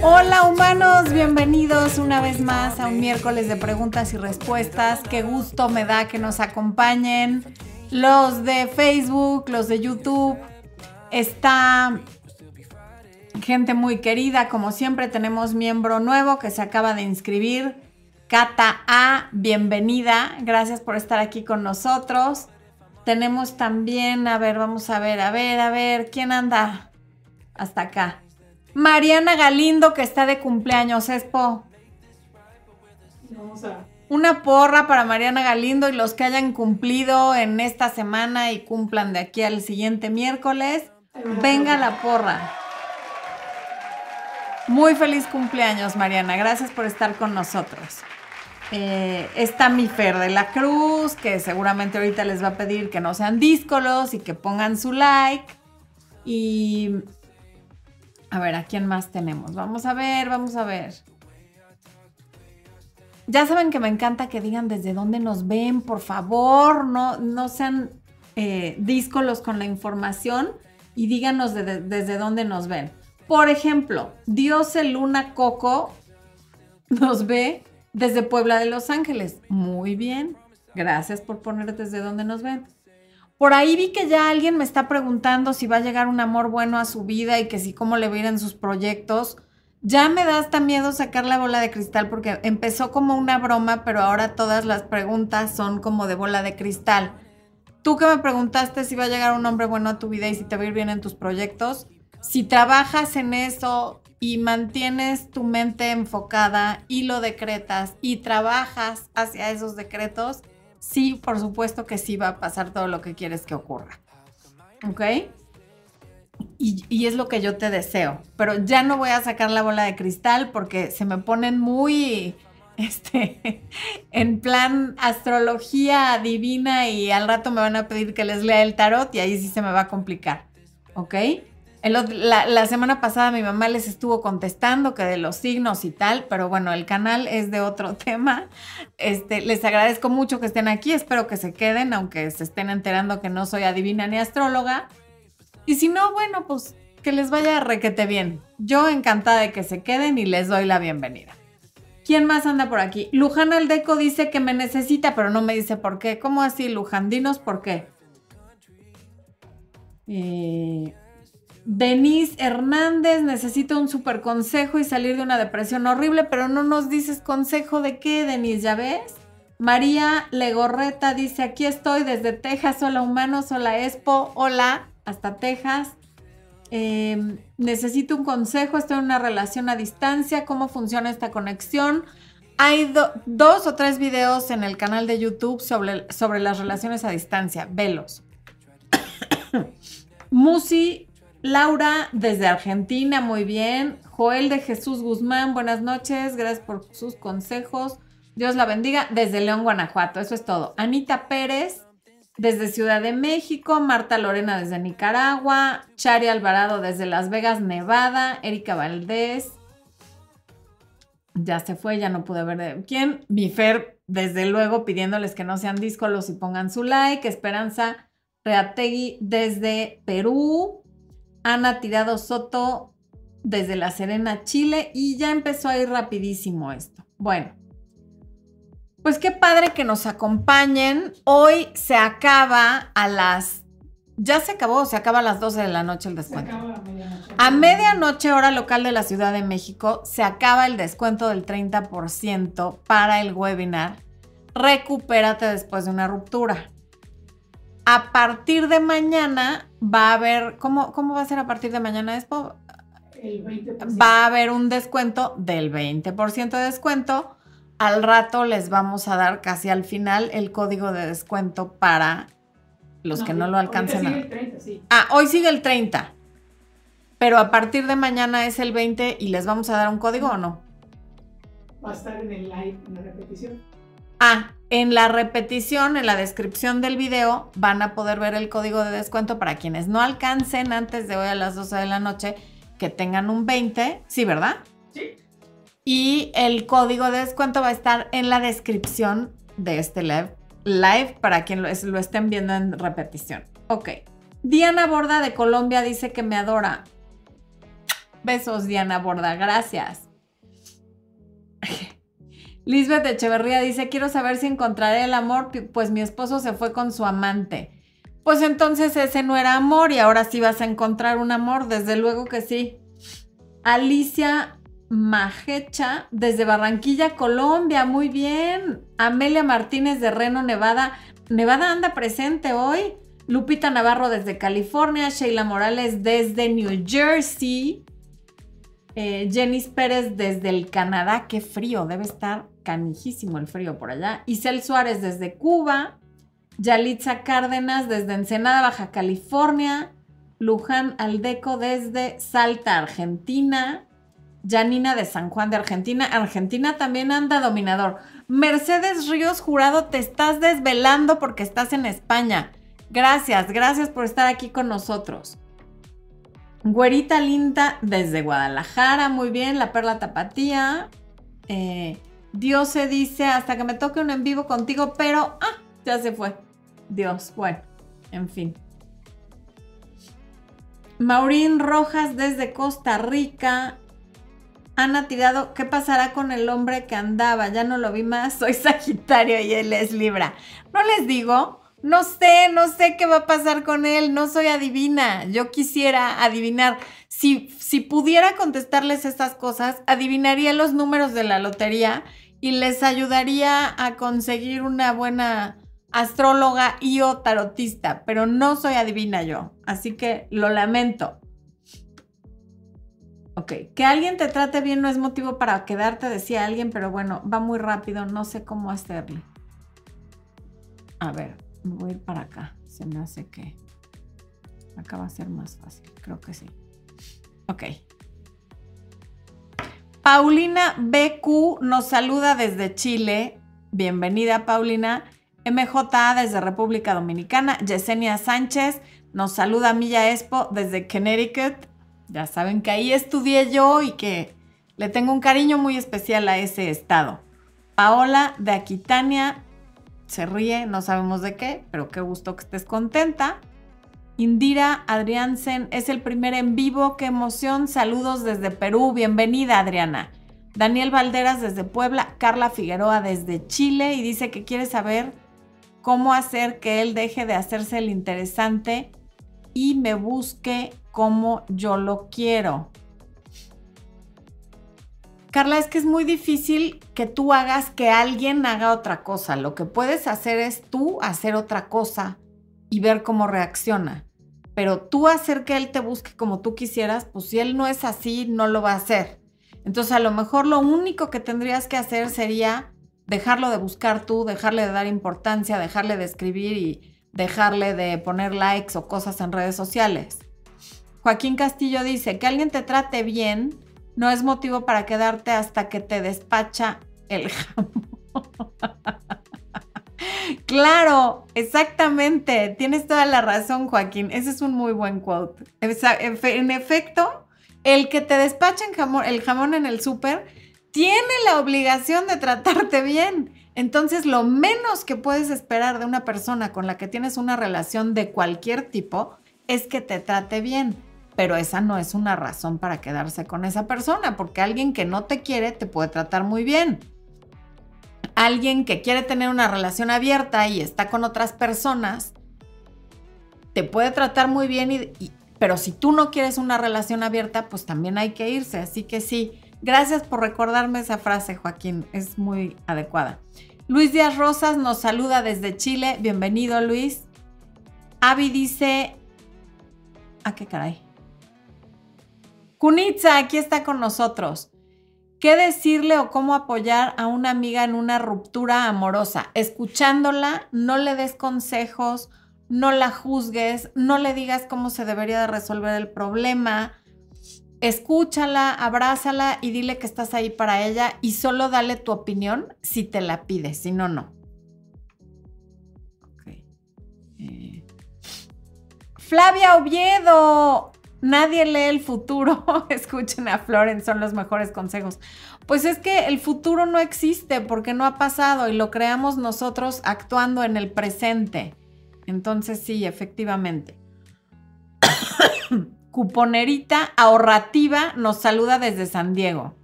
Hola humanos, bienvenidos una vez más a un miércoles de preguntas y respuestas. Qué gusto me da que nos acompañen los de Facebook, los de YouTube. Está gente muy querida, como siempre tenemos miembro nuevo que se acaba de inscribir. Cata A, bienvenida. Gracias por estar aquí con nosotros. Tenemos también, a ver, vamos a ver, a ver, a ver, ¿quién anda hasta acá? Mariana Galindo, que está de cumpleaños, Expo. Vamos a. Una porra para Mariana Galindo y los que hayan cumplido en esta semana y cumplan de aquí al siguiente miércoles. Venga la porra. Muy feliz cumpleaños, Mariana. Gracias por estar con nosotros. Eh, está mi Fer de la Cruz, que seguramente ahorita les va a pedir que no sean díscolos y que pongan su like. Y a ver, ¿a quién más tenemos? Vamos a ver, vamos a ver. Ya saben que me encanta que digan desde dónde nos ven, por favor, no, no sean eh, díscolos con la información y díganos desde dónde nos ven. Por ejemplo, Dios el Luna Coco nos ve desde Puebla de Los Ángeles. Muy bien. Gracias por poner desde dónde nos ven. Por ahí vi que ya alguien me está preguntando si va a llegar un amor bueno a su vida y que si cómo le va a ir en sus proyectos. Ya me da hasta miedo sacar la bola de cristal porque empezó como una broma, pero ahora todas las preguntas son como de bola de cristal. Tú que me preguntaste si va a llegar un hombre bueno a tu vida y si te va a ir bien en tus proyectos, si trabajas en eso, y mantienes tu mente enfocada y lo decretas y trabajas hacia esos decretos, sí, por supuesto que sí va a pasar todo lo que quieres que ocurra. ¿Ok? Y, es lo que yo te deseo. Pero ya no voy a sacar la bola de cristal porque se me ponen muy, este, en plan astrología divina y al rato me van a pedir que les lea el tarot y ahí sí se me va a complicar. ¿Ok? La, semana pasada mi mamá les estuvo contestando que de los signos y tal, pero bueno, el canal es de otro tema. Este, les agradezco mucho que estén aquí, espero que se queden, aunque se estén enterando que no soy adivina ni astróloga. Y si no, bueno, pues que les vaya requete bien. Yo encantada de que se queden y les doy la bienvenida. ¿Quién más anda por aquí? Luján Aldeco dice que me necesita, pero no me dice por qué. ¿Cómo así, Luján? Dinos por qué. Denise Hernández necesita un super consejo y salir de una depresión horrible, pero no nos dices consejo de qué, Denise, ¿ya ves? María Legorreta dice, aquí estoy desde Texas, hola humanos, hola Expo, hola, hasta Texas. Em, necesito un consejo, estoy en una relación a distancia, ¿cómo funciona esta conexión? Hay dos o tres videos en el canal de YouTube sobre, sobre las relaciones a distancia, velos. Musi Laura desde Argentina, muy bien. Joel de Jesús Guzmán, buenas noches, gracias por sus consejos. Dios la bendiga desde León, Guanajuato, eso es todo. Anita Pérez desde Ciudad de México, Marta Lorena desde Nicaragua, Chari Alvarado desde Las Vegas, Nevada, Erika Valdés. Ya se fue, ya no pude ver de quién. Mi Fer, desde luego, pidiéndoles que no sean díscolos y pongan su like. Esperanza Reategui desde Perú. Ana Tirado Soto desde La Serena, Chile, y ya empezó a ir rapidísimo esto. Bueno, pues qué padre que nos acompañen. Hoy se acaba a las... Ya se acabó, se acaba a las 12 de la noche el descuento. Se acaba a medianoche. A medianoche, hora local de la Ciudad de México, se acaba el descuento del 30% para el webinar. Recupérate después de una ruptura. A partir de mañana va a haber, ¿cómo, cómo va a ser a partir de mañana, Expo? El 20%. Va a haber un descuento del 20% de descuento. Al rato les vamos a dar casi al final el código de descuento para los que no lo alcancen. Sigue el 30, sí. Ah, hoy sigue el 30. Pero a partir de mañana es el 20 y les vamos a dar un código o no? Va a estar en el live, en la repetición. Ah, en la repetición, en la descripción del video, van a poder ver el código de descuento para quienes no alcancen antes de hoy a las 12 de la noche, que tengan un 20, ¿sí, verdad? Sí. Y el código de descuento va a estar en la descripción de este live, live para quien lo, lo estén viendo en repetición. Ok. Diana Borda de Colombia dice que me adora. Besos, Diana Borda, gracias. Lisbeth Echeverría dice, quiero saber si encontraré el amor, pues mi esposo se fue con su amante. Pues entonces ese no era amor y ahora sí vas a encontrar un amor, desde luego que sí. Alicia Majecha desde Barranquilla, Colombia, muy bien. Amelia Martínez de Reno, Nevada. Nevada anda presente hoy. Lupita Navarro desde California, Sheila Morales desde New Jersey. Eh, Jenny Pérez desde el Canadá, qué frío, debe estar canijísimo el frío por allá. Isel Suárez desde Cuba. Yalitza Cárdenas desde Ensenada, Baja California. Luján Aldeco desde Salta, Argentina. Janina de San Juan de Argentina. Argentina también anda dominador. Mercedes Ríos Jurado, te estás desvelando porque estás en España. Gracias, gracias por estar aquí con nosotros. Güerita Linda desde Guadalajara, muy bien, la perla tapatía. Eh, Dios se dice hasta que me toque un en vivo contigo, pero ah, ya se fue. Dios, bueno, en fin. Maurín Rojas desde Costa Rica. Ana tirado, ¿qué pasará con el hombre que andaba? Ya no lo vi más, soy Sagitario y él es Libra. No les digo, no sé, no sé qué va a pasar con él, no soy adivina. Yo quisiera adivinar. Si, si pudiera contestarles estas cosas, adivinaría los números de la lotería y les ayudaría a conseguir una buena astróloga y o tarotista, pero no soy adivina yo, así que lo lamento. Ok, que alguien te trate bien no es motivo para quedarte, decía alguien, pero bueno, va muy rápido, no sé cómo hacerle. A ver, voy a ir para acá, se me hace que acá va a ser más fácil, creo que sí. Ok. Paulina BQ nos saluda desde Chile. Bienvenida, Paulina. MJA desde República Dominicana. Yesenia Sánchez nos saluda Milla Expo desde Connecticut. Ya saben que ahí estudié yo y que le tengo un cariño muy especial a ese estado. Paola de Aquitania se ríe, no sabemos de qué, pero qué gusto que estés contenta. Indira Adriansen es el primer en vivo, qué emoción. Saludos desde Perú, bienvenida Adriana. Daniel Valderas desde Puebla, Carla Figueroa desde Chile y dice que quiere saber cómo hacer que él deje de hacerse el interesante y me busque como yo lo quiero. Carla, es que es muy difícil que tú hagas que alguien haga otra cosa. Lo que puedes hacer es tú hacer otra cosa y ver cómo reacciona. Pero tú hacer que él te busque como tú quisieras, pues si él no es así, no lo va a hacer. Entonces a lo mejor lo único que tendrías que hacer sería dejarlo de buscar tú, dejarle de dar importancia, dejarle de escribir y dejarle de poner likes o cosas en redes sociales. Joaquín Castillo dice, que alguien te trate bien no es motivo para quedarte hasta que te despacha el jamón. claro, exactamente. Tienes toda la razón, Joaquín. Ese es un muy buen quote. En efecto, el que te despacha el jamón en el súper tiene la obligación de tratarte bien. Entonces, lo menos que puedes esperar de una persona con la que tienes una relación de cualquier tipo es que te trate bien. Pero esa no es una razón para quedarse con esa persona, porque alguien que no te quiere te puede tratar muy bien. Alguien que quiere tener una relación abierta y está con otras personas, te puede tratar muy bien, pero si tú no quieres una relación abierta, pues también hay que irse. Así que sí, Gracias por recordarme esa frase, Joaquín. Es muy adecuada. Luis Díaz Rosas nos saluda desde Chile. Bienvenido, Luis. Avi dice... ¿A ah, qué caray? Kunitza, aquí está con nosotros. ¿Qué decirle o cómo apoyar a una amiga en una ruptura amorosa? Escuchándola, no le des consejos, no la juzgues, no le digas cómo se debería de resolver el problema escúchala, abrázala y dile que estás ahí para ella y solo dale tu opinión si te la pide, si no, no. Eh, Flavia Oviedo, nadie lee el futuro. Escuchen a Florence, son los mejores consejos. Pues es que el futuro no existe porque no ha pasado y lo creamos nosotros actuando en el presente. Entonces sí, efectivamente. Cuponerita ahorrativa nos saluda desde San Diego.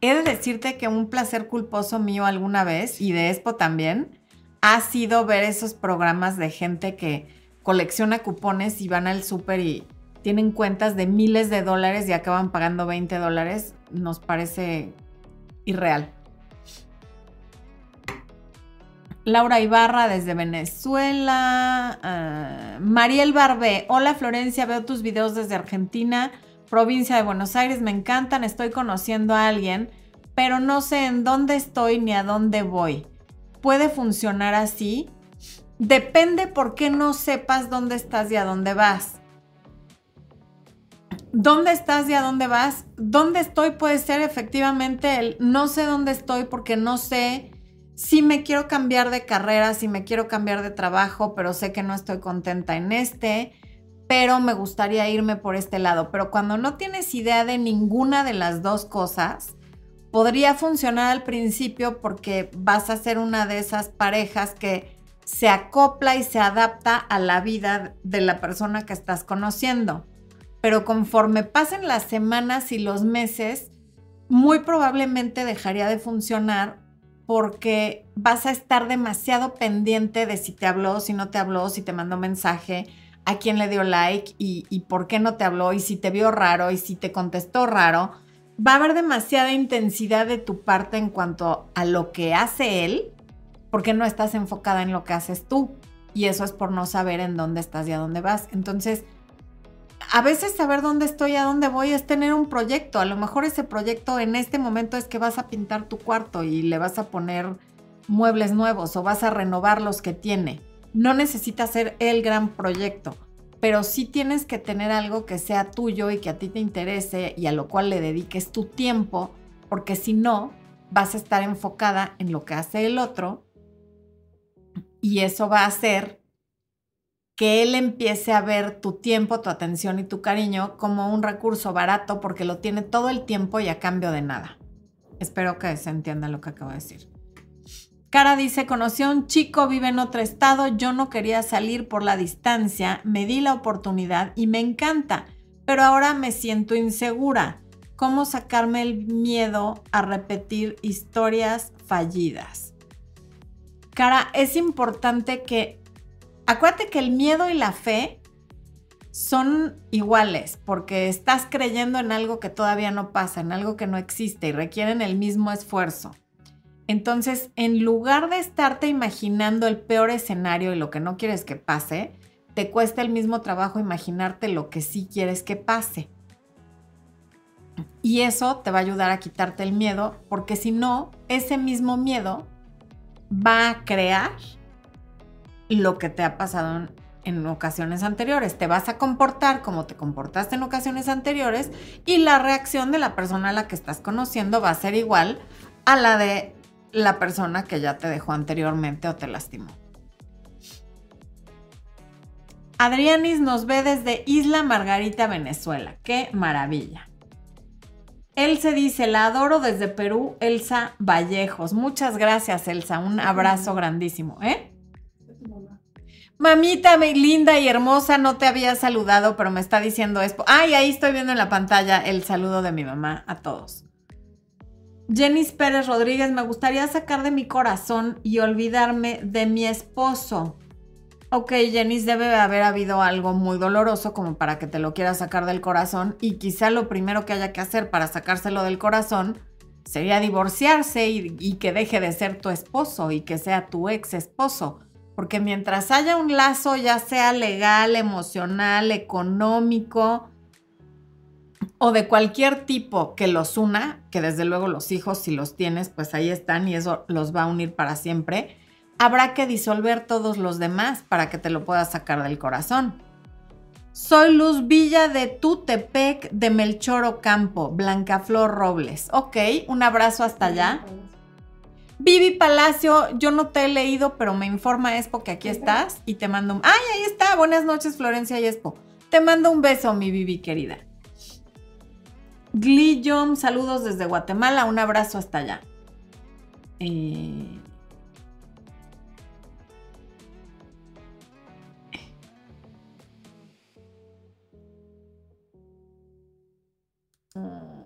He de decirte que un placer culposo mío alguna vez, y de Expo también, ha sido ver esos programas de gente que colecciona cupones y van al súper y tienen cuentas de miles de dólares y acaban pagando 20 dólares. Nos parece irreal. Laura Ibarra desde Venezuela. Ah, Mariel Barbé. Hola Florencia, veo tus videos desde Argentina, provincia de Buenos Aires. Me encantan, estoy conociendo a alguien, pero no sé en dónde estoy ni a dónde voy. ¿Puede funcionar así? Depende por qué no sepas dónde estás y a dónde vas. ¿Dónde estás y a dónde vas? ¿Dónde estoy puede ser efectivamente el no sé dónde estoy porque no sé si me quiero cambiar de carrera, si me quiero cambiar de trabajo, pero sé que no estoy contenta en este, pero me gustaría irme por este lado. Pero cuando no tienes idea de ninguna de las dos cosas, podría funcionar al principio porque vas a ser una de esas parejas que se acopla y se adapta a la vida de la persona que estás conociendo. Pero conforme pasen las semanas y los meses, muy probablemente dejaría de funcionar porque vas a estar demasiado pendiente de si te habló, si no te habló, si te mandó mensaje, a quién le dio like y, por qué no te habló y si te vio raro y si te contestó raro. Va a haber demasiada intensidad de tu parte en cuanto a lo que hace él, porque no estás enfocada en lo que haces tú. Y eso es por no saber en dónde estás y a dónde vas. Entonces, a veces saber dónde estoy, a dónde voy, es tener un proyecto. A lo mejor ese proyecto en este momento es que vas a pintar tu cuarto y le vas a poner muebles nuevos o vas a renovar los que tiene. No necesita ser el gran proyecto, pero sí tienes que tener algo que sea tuyo y que a ti te interese y a lo cual le dediques tu tiempo, porque si no, vas a estar enfocada en lo que hace el otro y eso va a hacer que él empiece a ver tu tiempo, tu atención y tu cariño como un recurso barato porque lo tiene todo el tiempo y a cambio de nada. Espero que se entienda lo que acabo de decir. Cara dice, conocí a un chico, vive en otro estado, yo no quería salir por la distancia, me di la oportunidad y me encanta, pero ahora me siento insegura. ¿Cómo sacarme el miedo a repetir historias fallidas? Cara, es importante que acuérdate que el miedo y la fe son iguales porque estás creyendo en algo que todavía no pasa, en algo que no existe y requieren el mismo esfuerzo. Entonces, en lugar de estarte imaginando el peor escenario y lo que no quieres que pase, te cuesta el mismo trabajo imaginarte lo que sí quieres que pase. Y eso te va a ayudar a quitarte el miedo, porque si no, ese mismo miedo va a crear lo que te ha pasado en, ocasiones anteriores. Te vas a comportar como te comportaste en ocasiones anteriores y la reacción de la persona a la que estás conociendo va a ser igual a la de la persona que ya te dejó anteriormente o te lastimó. Adrianis nos ve desde Isla Margarita, Venezuela. ¡Qué maravilla! Él se dice, la adoro desde Perú, Elsa Vallejos. Muchas gracias, Elsa. Un abrazo grandísimo. ¿Eh? Mamita linda y hermosa, no te había saludado, pero me está diciendo esto. Ay, ahí estoy viendo en la pantalla el saludo de mi mamá a todos. Jenny Pérez Rodríguez, me gustaría sacar de mi corazón y olvidarme de mi esposo. Ok, Jenny, debe haber habido algo muy doloroso como para que te lo quieras sacar del corazón y quizá lo primero que haya que hacer para sacárselo del corazón sería divorciarse y, y que deje de ser tu esposo y que sea tu ex esposo porque mientras haya un lazo, ya sea legal, emocional, económico o de cualquier tipo que los una, que desde luego los hijos, si los tienes, pues ahí están y eso los va a unir para siempre, habrá que disolver todos los demás para que te lo puedas sacar del corazón. Soy Luz Villa de Tutepec, de Melchor Campo, Blancaflor Robles. Ok, un abrazo hasta allá. Vivi Palacio, yo no te he leído, pero me informa Expo que aquí estás y te mando un... ¡Ay, ahí está! Buenas noches, Florencia y Expo. Te mando un beso, mi Vivi querida. Glillom, saludos desde Guatemala, un abrazo hasta allá. Eh. Mm.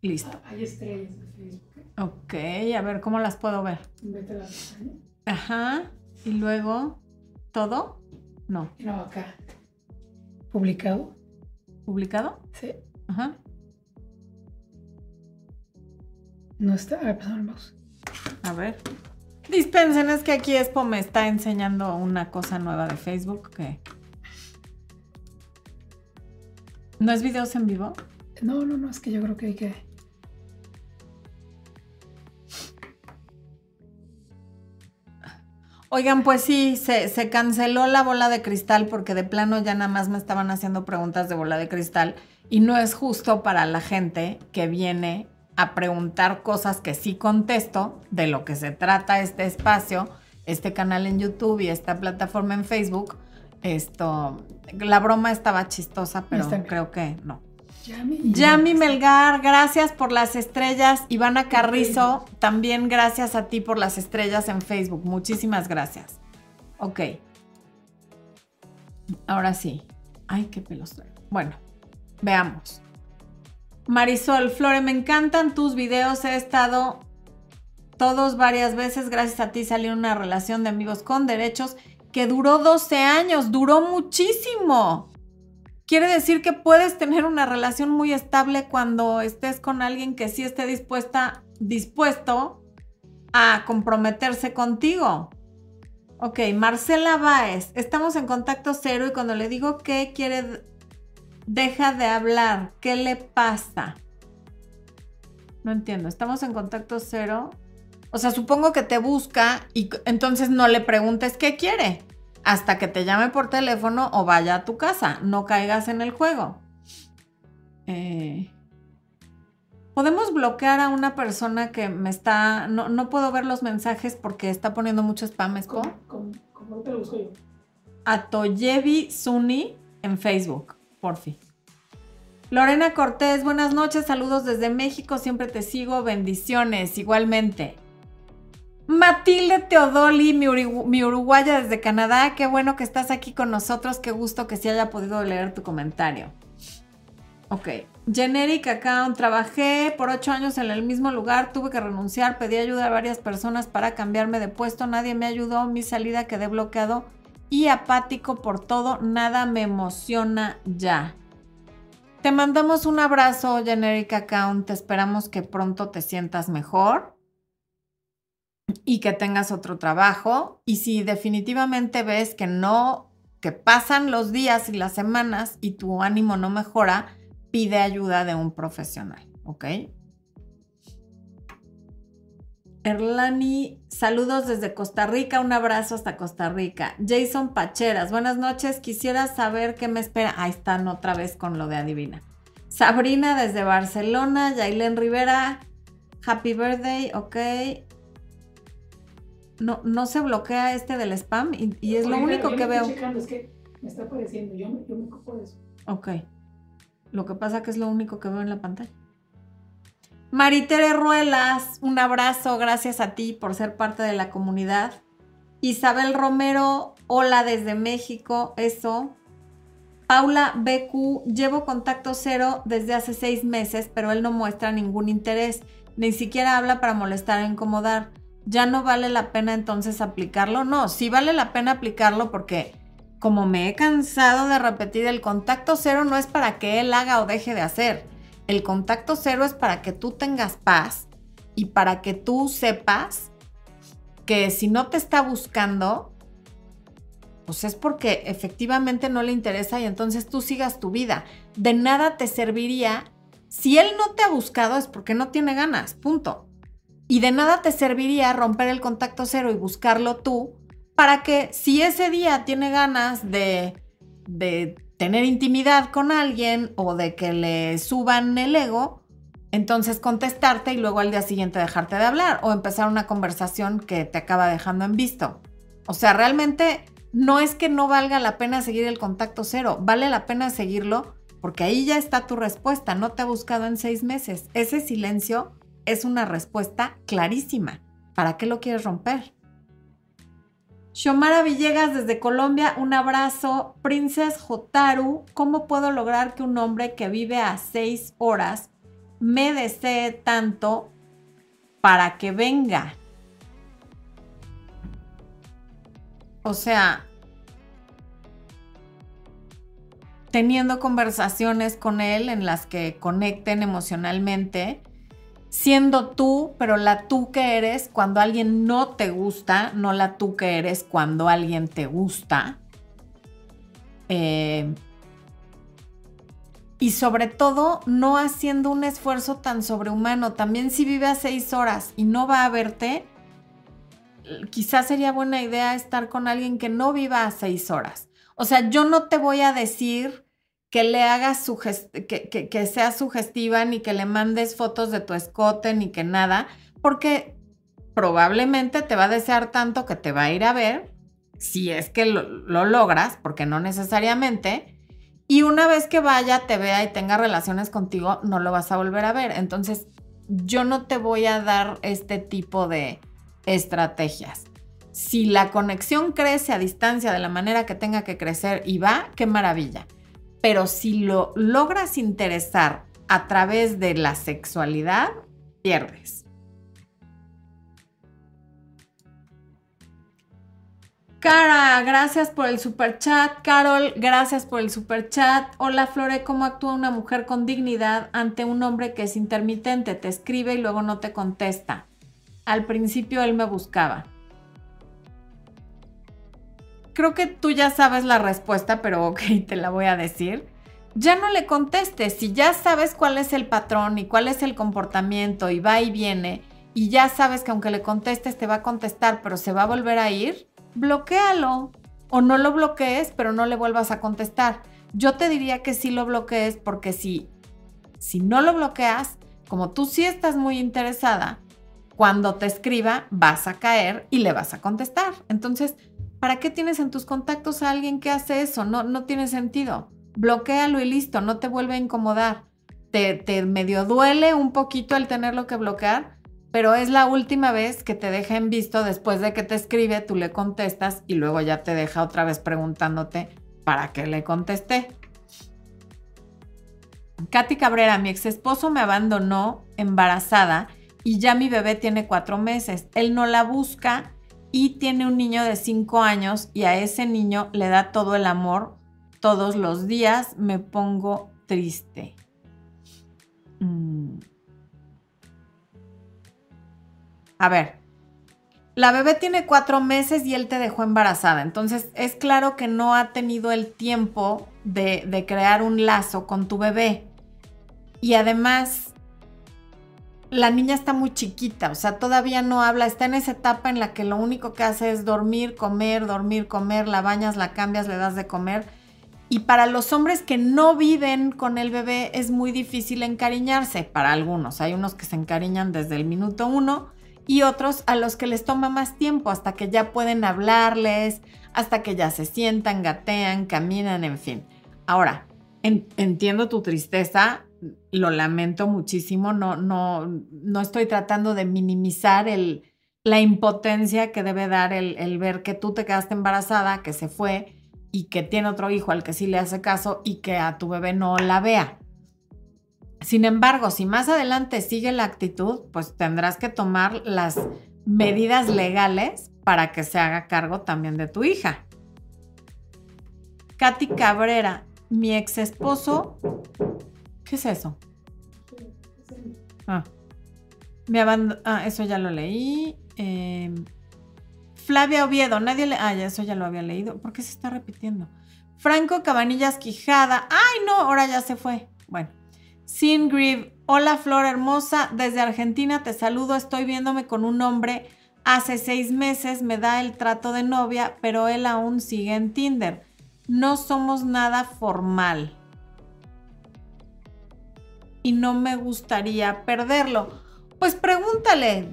Listo. Hay estrellas. Ok, a ver, ¿cómo las puedo ver? Vete a la pestaña. Ajá. Y luego, ¿todo? No. No, acá. Publicado. ¿Publicado? Sí. Ajá. No está. A ver, pasame el mouse. A ver. Dispensen, es que aquí Expo me está enseñando una cosa nueva de Facebook que... ¿No es videos en vivo? No, no, no, es que yo creo que hay que. Oigan, pues sí, se, se canceló la bola de cristal porque de plano ya nada más me estaban haciendo preguntas de bola de cristal y no es justo para la gente que viene a preguntar cosas que sí contesto de lo que se trata este espacio, este canal en YouTube y esta plataforma en Facebook. Esto, la broma estaba chistosa, pero creo que no. Yami. Melgar, gracias por las estrellas. Ivana Carrizo, también gracias a ti por las estrellas en Facebook. Muchísimas gracias. Ok. Ahora sí. Ay, qué pelos traigo. Bueno, veamos. Marisol, Flore, me encantan tus videos. He estado todos varias veces. Gracias a ti salió una relación de amigos con derechos que duró 12 años. Duró muchísimo. Quiere decir que puedes tener una relación muy estable cuando estés con alguien que sí esté dispuesta, dispuesto a comprometerse contigo. Ok, Marcela Báez, estamos en contacto cero y cuando le digo que quiere, deja de hablar. ¿Qué le pasa? No entiendo, estamos en contacto cero. O sea, supongo que te busca y entonces no le preguntes qué quiere hasta que te llame por teléfono o vaya a tu casa. No caigas en el juego. Eh, Podemos bloquear a una persona que me está. No, no puedo ver los mensajes porque está poniendo mucho spam, Expo. ¿Cómo, cómo, cómo te lo busco yo? A Toyevi Suni en Facebook, porfi. Lorena Cortés, buenas noches, saludos desde México, siempre te sigo, bendiciones, igualmente. Matilde Teodoli, mi, uruguaya desde Canadá, qué bueno que estás aquí con nosotros, qué gusto que sí haya podido leer tu comentario. Ok, Generic Account, trabajé por ocho años en el mismo lugar, tuve que renunciar, pedí ayuda a varias personas para cambiarme de puesto, nadie me ayudó, mi salida quedé bloqueado y apático por todo, nada me emociona ya. Te mandamos un abrazo, Generic Account, esperamos que pronto te sientas mejor y que tengas otro trabajo. Y si definitivamente ves que no, que pasan los días y las semanas y tu ánimo no mejora, pide ayuda de un profesional, ¿ok? Erlani, saludos desde Costa Rica, un abrazo hasta Costa Rica. Jason Pacheras, buenas noches, quisiera saber qué me espera. Ahí están otra vez con lo de adivina. Sabrina desde Barcelona, Yailen Rivera, happy birthday, ok. No, no se bloquea este del spam y, y es lo único yo que estoy veo. checando, es que me está apareciendo. Yo me, yo me ocupo de eso. Ok. Lo que pasa que es lo único que veo en la pantalla. Maritere Ruelas, un abrazo, gracias a ti por ser parte de la comunidad. Isabel Romero, hola desde México, eso. Paula BQ, llevo contacto cero desde hace seis meses, pero él no muestra ningún interés, ni siquiera habla para molestar o incomodar. ¿Ya no vale la pena entonces aplicarlo? No, sí vale la pena aplicarlo porque como me he cansado de repetir, el contacto cero no es para que él haga o deje de hacer. El contacto cero es para que tú tengas paz y para que tú sepas que si no te está buscando, pues es porque efectivamente no le interesa y entonces tú sigas tu vida. De nada te serviría, si él no te ha buscado es porque no tiene ganas, punto. Y de nada te serviría romper el contacto cero y buscarlo tú para que si ese día tiene ganas de, de tener intimidad con alguien o de que le suban el ego, entonces contestarte y luego al día siguiente dejarte de hablar o empezar una conversación que te acaba dejando en visto. O sea, realmente no es que no valga la pena seguir el contacto cero, vale la pena seguirlo porque ahí ya está tu respuesta, no te ha buscado en seis meses. Ese silencio es una respuesta clarísima. ¿Para qué lo quieres romper? Xiomara Villegas desde Colombia, un abrazo. Princess Jotaru, ¿cómo puedo lograr que un hombre que vive a seis horas me desee tanto para que venga. O sea, teniendo conversaciones con él en las que conecten emocionalmente, siendo tú, pero la tú que eres cuando alguien no te gusta, no la tú que eres cuando alguien te gusta. Eh, y sobre todo, no haciendo un esfuerzo tan sobrehumano. También si vive a seis horas y no va a verte, quizás sería buena idea estar con alguien que no viva a seis horas. O sea, yo no te voy a decir que le hagas que, que, sea sugestiva, ni que le mandes fotos de tu escote, ni que nada, porque probablemente te va a desear tanto que te va a ir a ver, si es que lo, lo logras, porque no necesariamente, y una vez que vaya, te vea y tenga relaciones contigo, no lo vas a volver a ver. Entonces, yo no te voy a dar este tipo de estrategias. Si la conexión crece a distancia de la manera que tenga que crecer y va, qué maravilla pero si lo logras interesar a través de la sexualidad, pierdes. Cara, gracias por el super chat. Carol, gracias por el super chat. Hola Flore, ¿cómo actúa una mujer con dignidad ante un hombre que es intermitente? Te escribe y luego no te contesta. Al principio él me buscaba creo que tú ya sabes la respuesta, pero ok, te la voy a decir. Ya no le contestes, si ya sabes cuál es el patrón y cuál es el comportamiento y va y viene, y ya sabes que aunque le contestes te va a contestar, pero se va a volver a ir, bloquealo. O no lo bloquees, pero no le vuelvas a contestar. Yo te diría que sí lo bloquees porque si, si no lo bloqueas, como tú sí estás muy interesada, cuando te escriba vas a caer y le vas a contestar. Entonces, ¿Para qué tienes en tus contactos a alguien que hace eso? No, no tiene sentido. Bloquéalo y listo, no te vuelve a incomodar. Te, te medio duele un poquito el tenerlo que bloquear, pero es la última vez que te deja en visto después de que te escribe, tú le contestas y luego ya te deja otra vez preguntándote para qué le contesté. Katy Cabrera, mi ex esposo me abandonó embarazada y ya mi bebé tiene cuatro meses. Él no la busca y tiene un niño de 5 años y a ese niño le da todo el amor todos los días, me pongo triste. Mm. A ver, la bebé tiene cuatro meses y él te dejó embarazada, entonces es claro que no ha tenido el tiempo de, de crear un lazo con tu bebé. Y además, la niña está muy chiquita, o sea, todavía no habla, está en esa etapa en la que lo único que hace es dormir, comer, dormir, comer, la bañas, la cambias, le das de comer. Y para los hombres que no viven con el bebé es muy difícil encariñarse, para algunos. Hay unos que se encariñan desde el minuto uno y otros a los que les toma más tiempo, hasta que ya pueden hablarles, hasta que ya se sientan, gatean, caminan, en fin. Ahora, entiendo tu tristeza, lo lamento muchísimo, no, no, no estoy tratando de minimizar el, la impotencia que debe dar el, el, ver que tú te quedaste embarazada, que se fue y que tiene otro hijo al que sí le hace caso y que a tu bebé no la vea. Sin embargo, si más adelante sigue la actitud, pues tendrás que tomar las medidas legales para que se haga cargo también de tu hija. Katy Cabrera, mi ex esposo ¿Qué es eso? Ah. Me Ah, eso ya lo leí. Em, Flavia Oviedo, nadie le. Ah, ya, eso ya lo había leído. ¿Por qué se está repitiendo? Franco Cabanillas Quijada. ¡Ay, no! Ahora ya se fue. Bueno. Singrive. Hola, Flor hermosa. Desde Argentina te saludo. Estoy viéndome con un hombre. Hace seis meses me da el trato de novia, pero él aún sigue en Tinder. No somos nada formal y no me gustaría perderlo. Pues pregúntale,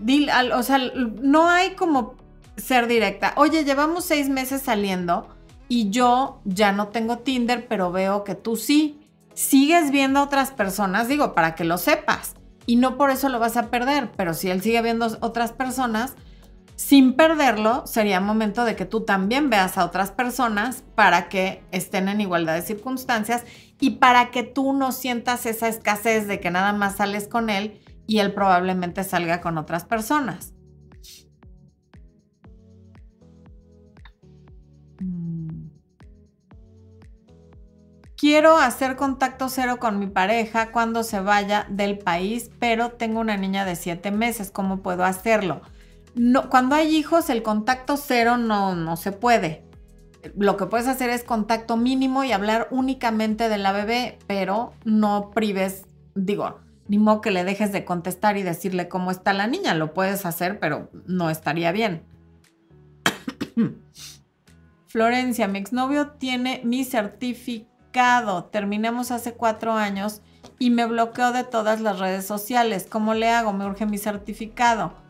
o sea, no hay como ser directa. Oye, llevamos seis meses saliendo y yo ya no tengo Tinder, pero veo que tú sí. Sigues viendo a otras personas, digo, para que lo sepas. Y no por eso lo vas a perder, pero si él sigue viendo otras personas, sin perderlo, sería momento de que tú también veas a otras personas para que estén en igualdad de circunstancias y para que tú no sientas esa escasez de que nada más sales con él y él probablemente salga con otras personas. Mm. Quiero hacer contacto cero con mi pareja cuando se vaya del país, pero tengo una niña de siete meses. ¿Cómo puedo hacerlo? No, cuando hay hijos, el contacto cero no, no se puede. Lo que puedes hacer es contacto mínimo y hablar únicamente de la bebé, pero no prives, digo, ni modo que le dejes de contestar y decirle cómo está la niña. Lo puedes hacer, pero no estaría bien. Florencia, mi exnovio tiene mi certificado. Terminamos hace cuatro años y me bloqueó de todas las redes sociales. ¿Cómo le hago? Me urge mi certificado.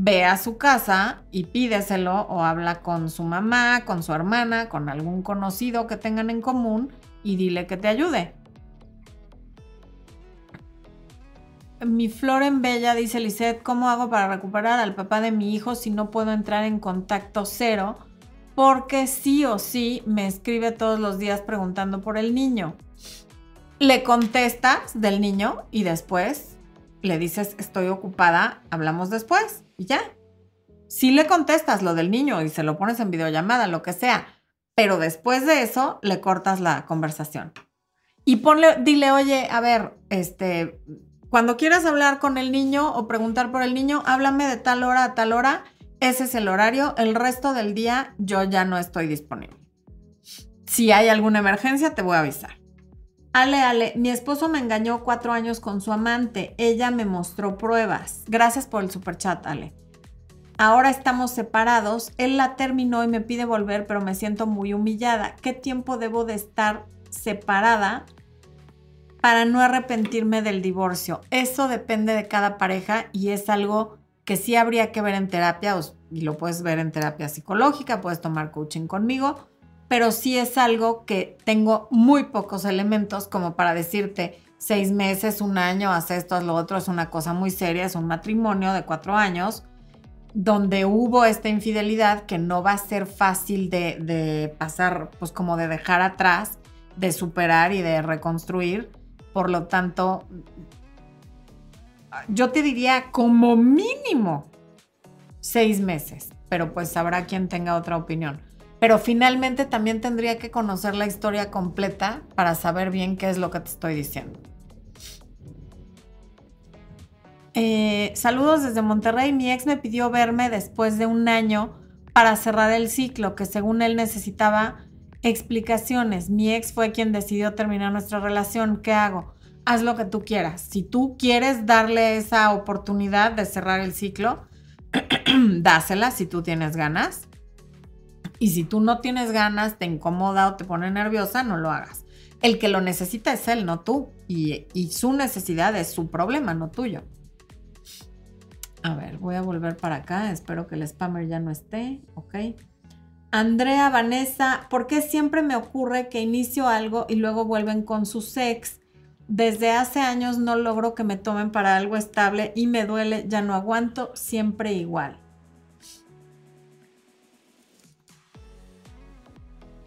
Ve a su casa y pídeselo o habla con su mamá, con su hermana, con algún conocido que tengan en común y dile que te ayude. Mi flor en bella, dice Lisette, ¿cómo hago para recuperar al papá de mi hijo si no puedo entrar en contacto cero? Porque sí o sí me escribe todos los días preguntando por el niño. Le contestas del niño y después le dices, estoy ocupada, hablamos después y ya. Sí le contestas lo del niño y se lo pones en videollamada, lo que sea, pero después de eso le cortas la conversación. Y ponle, dile, oye, a ver, este, cuando quieras hablar con el niño o preguntar por el niño, háblame de tal hora a tal hora. Ese es el horario. El resto del día yo ya no estoy disponible. Si hay alguna emergencia, te voy a avisar. Ale, Ale, mi esposo me engañó cuatro años con su amante. Ella me mostró pruebas. Gracias por el superchat, Ale. Ahora estamos separados. Él la terminó y me pide volver, pero me siento muy humillada. ¿Qué tiempo debo de estar separada para no arrepentirme del divorcio. Eso depende de cada pareja y es algo que sí habría que ver en terapia y lo puedes ver en terapia psicológica, puedes tomar coaching conmigo, pero sí es algo que tengo muy pocos elementos como para decirte seis meses, un año, haz esto, haz lo otro, es una cosa muy seria, es un matrimonio de cuatro años donde hubo esta infidelidad que no va a ser fácil de, de pasar, pues como de dejar atrás, de superar y de reconstruir por lo tanto, yo te diría como mínimo seis meses, pero pues habrá quien tenga otra opinión. Pero finalmente también tendría que conocer la historia completa para saber bien qué es lo que te estoy diciendo. Eh, saludos desde Monterrey. Mi ex me pidió verme después de un año para cerrar el ciclo que según él necesitaba explicaciones. Mi ex fue quien decidió terminar nuestra relación. ¿Qué hago? Haz lo que tú quieras. Si tú quieres darle esa oportunidad de cerrar el ciclo, dásela si tú tienes ganas. Y si tú no tienes ganas, te incomoda o te pone nerviosa, no lo hagas. El que lo necesita es él, no tú. Y, su necesidad es su problema, no tuyo. A ver, voy a volver para acá. Espero que el spammer ya no esté. Ok. Andrea, Vanessa, ¿por qué siempre me ocurre que inicio algo y luego vuelven con su sex? Desde hace años no logro que me tomen para algo estable y me duele, ya no aguanto, siempre igual.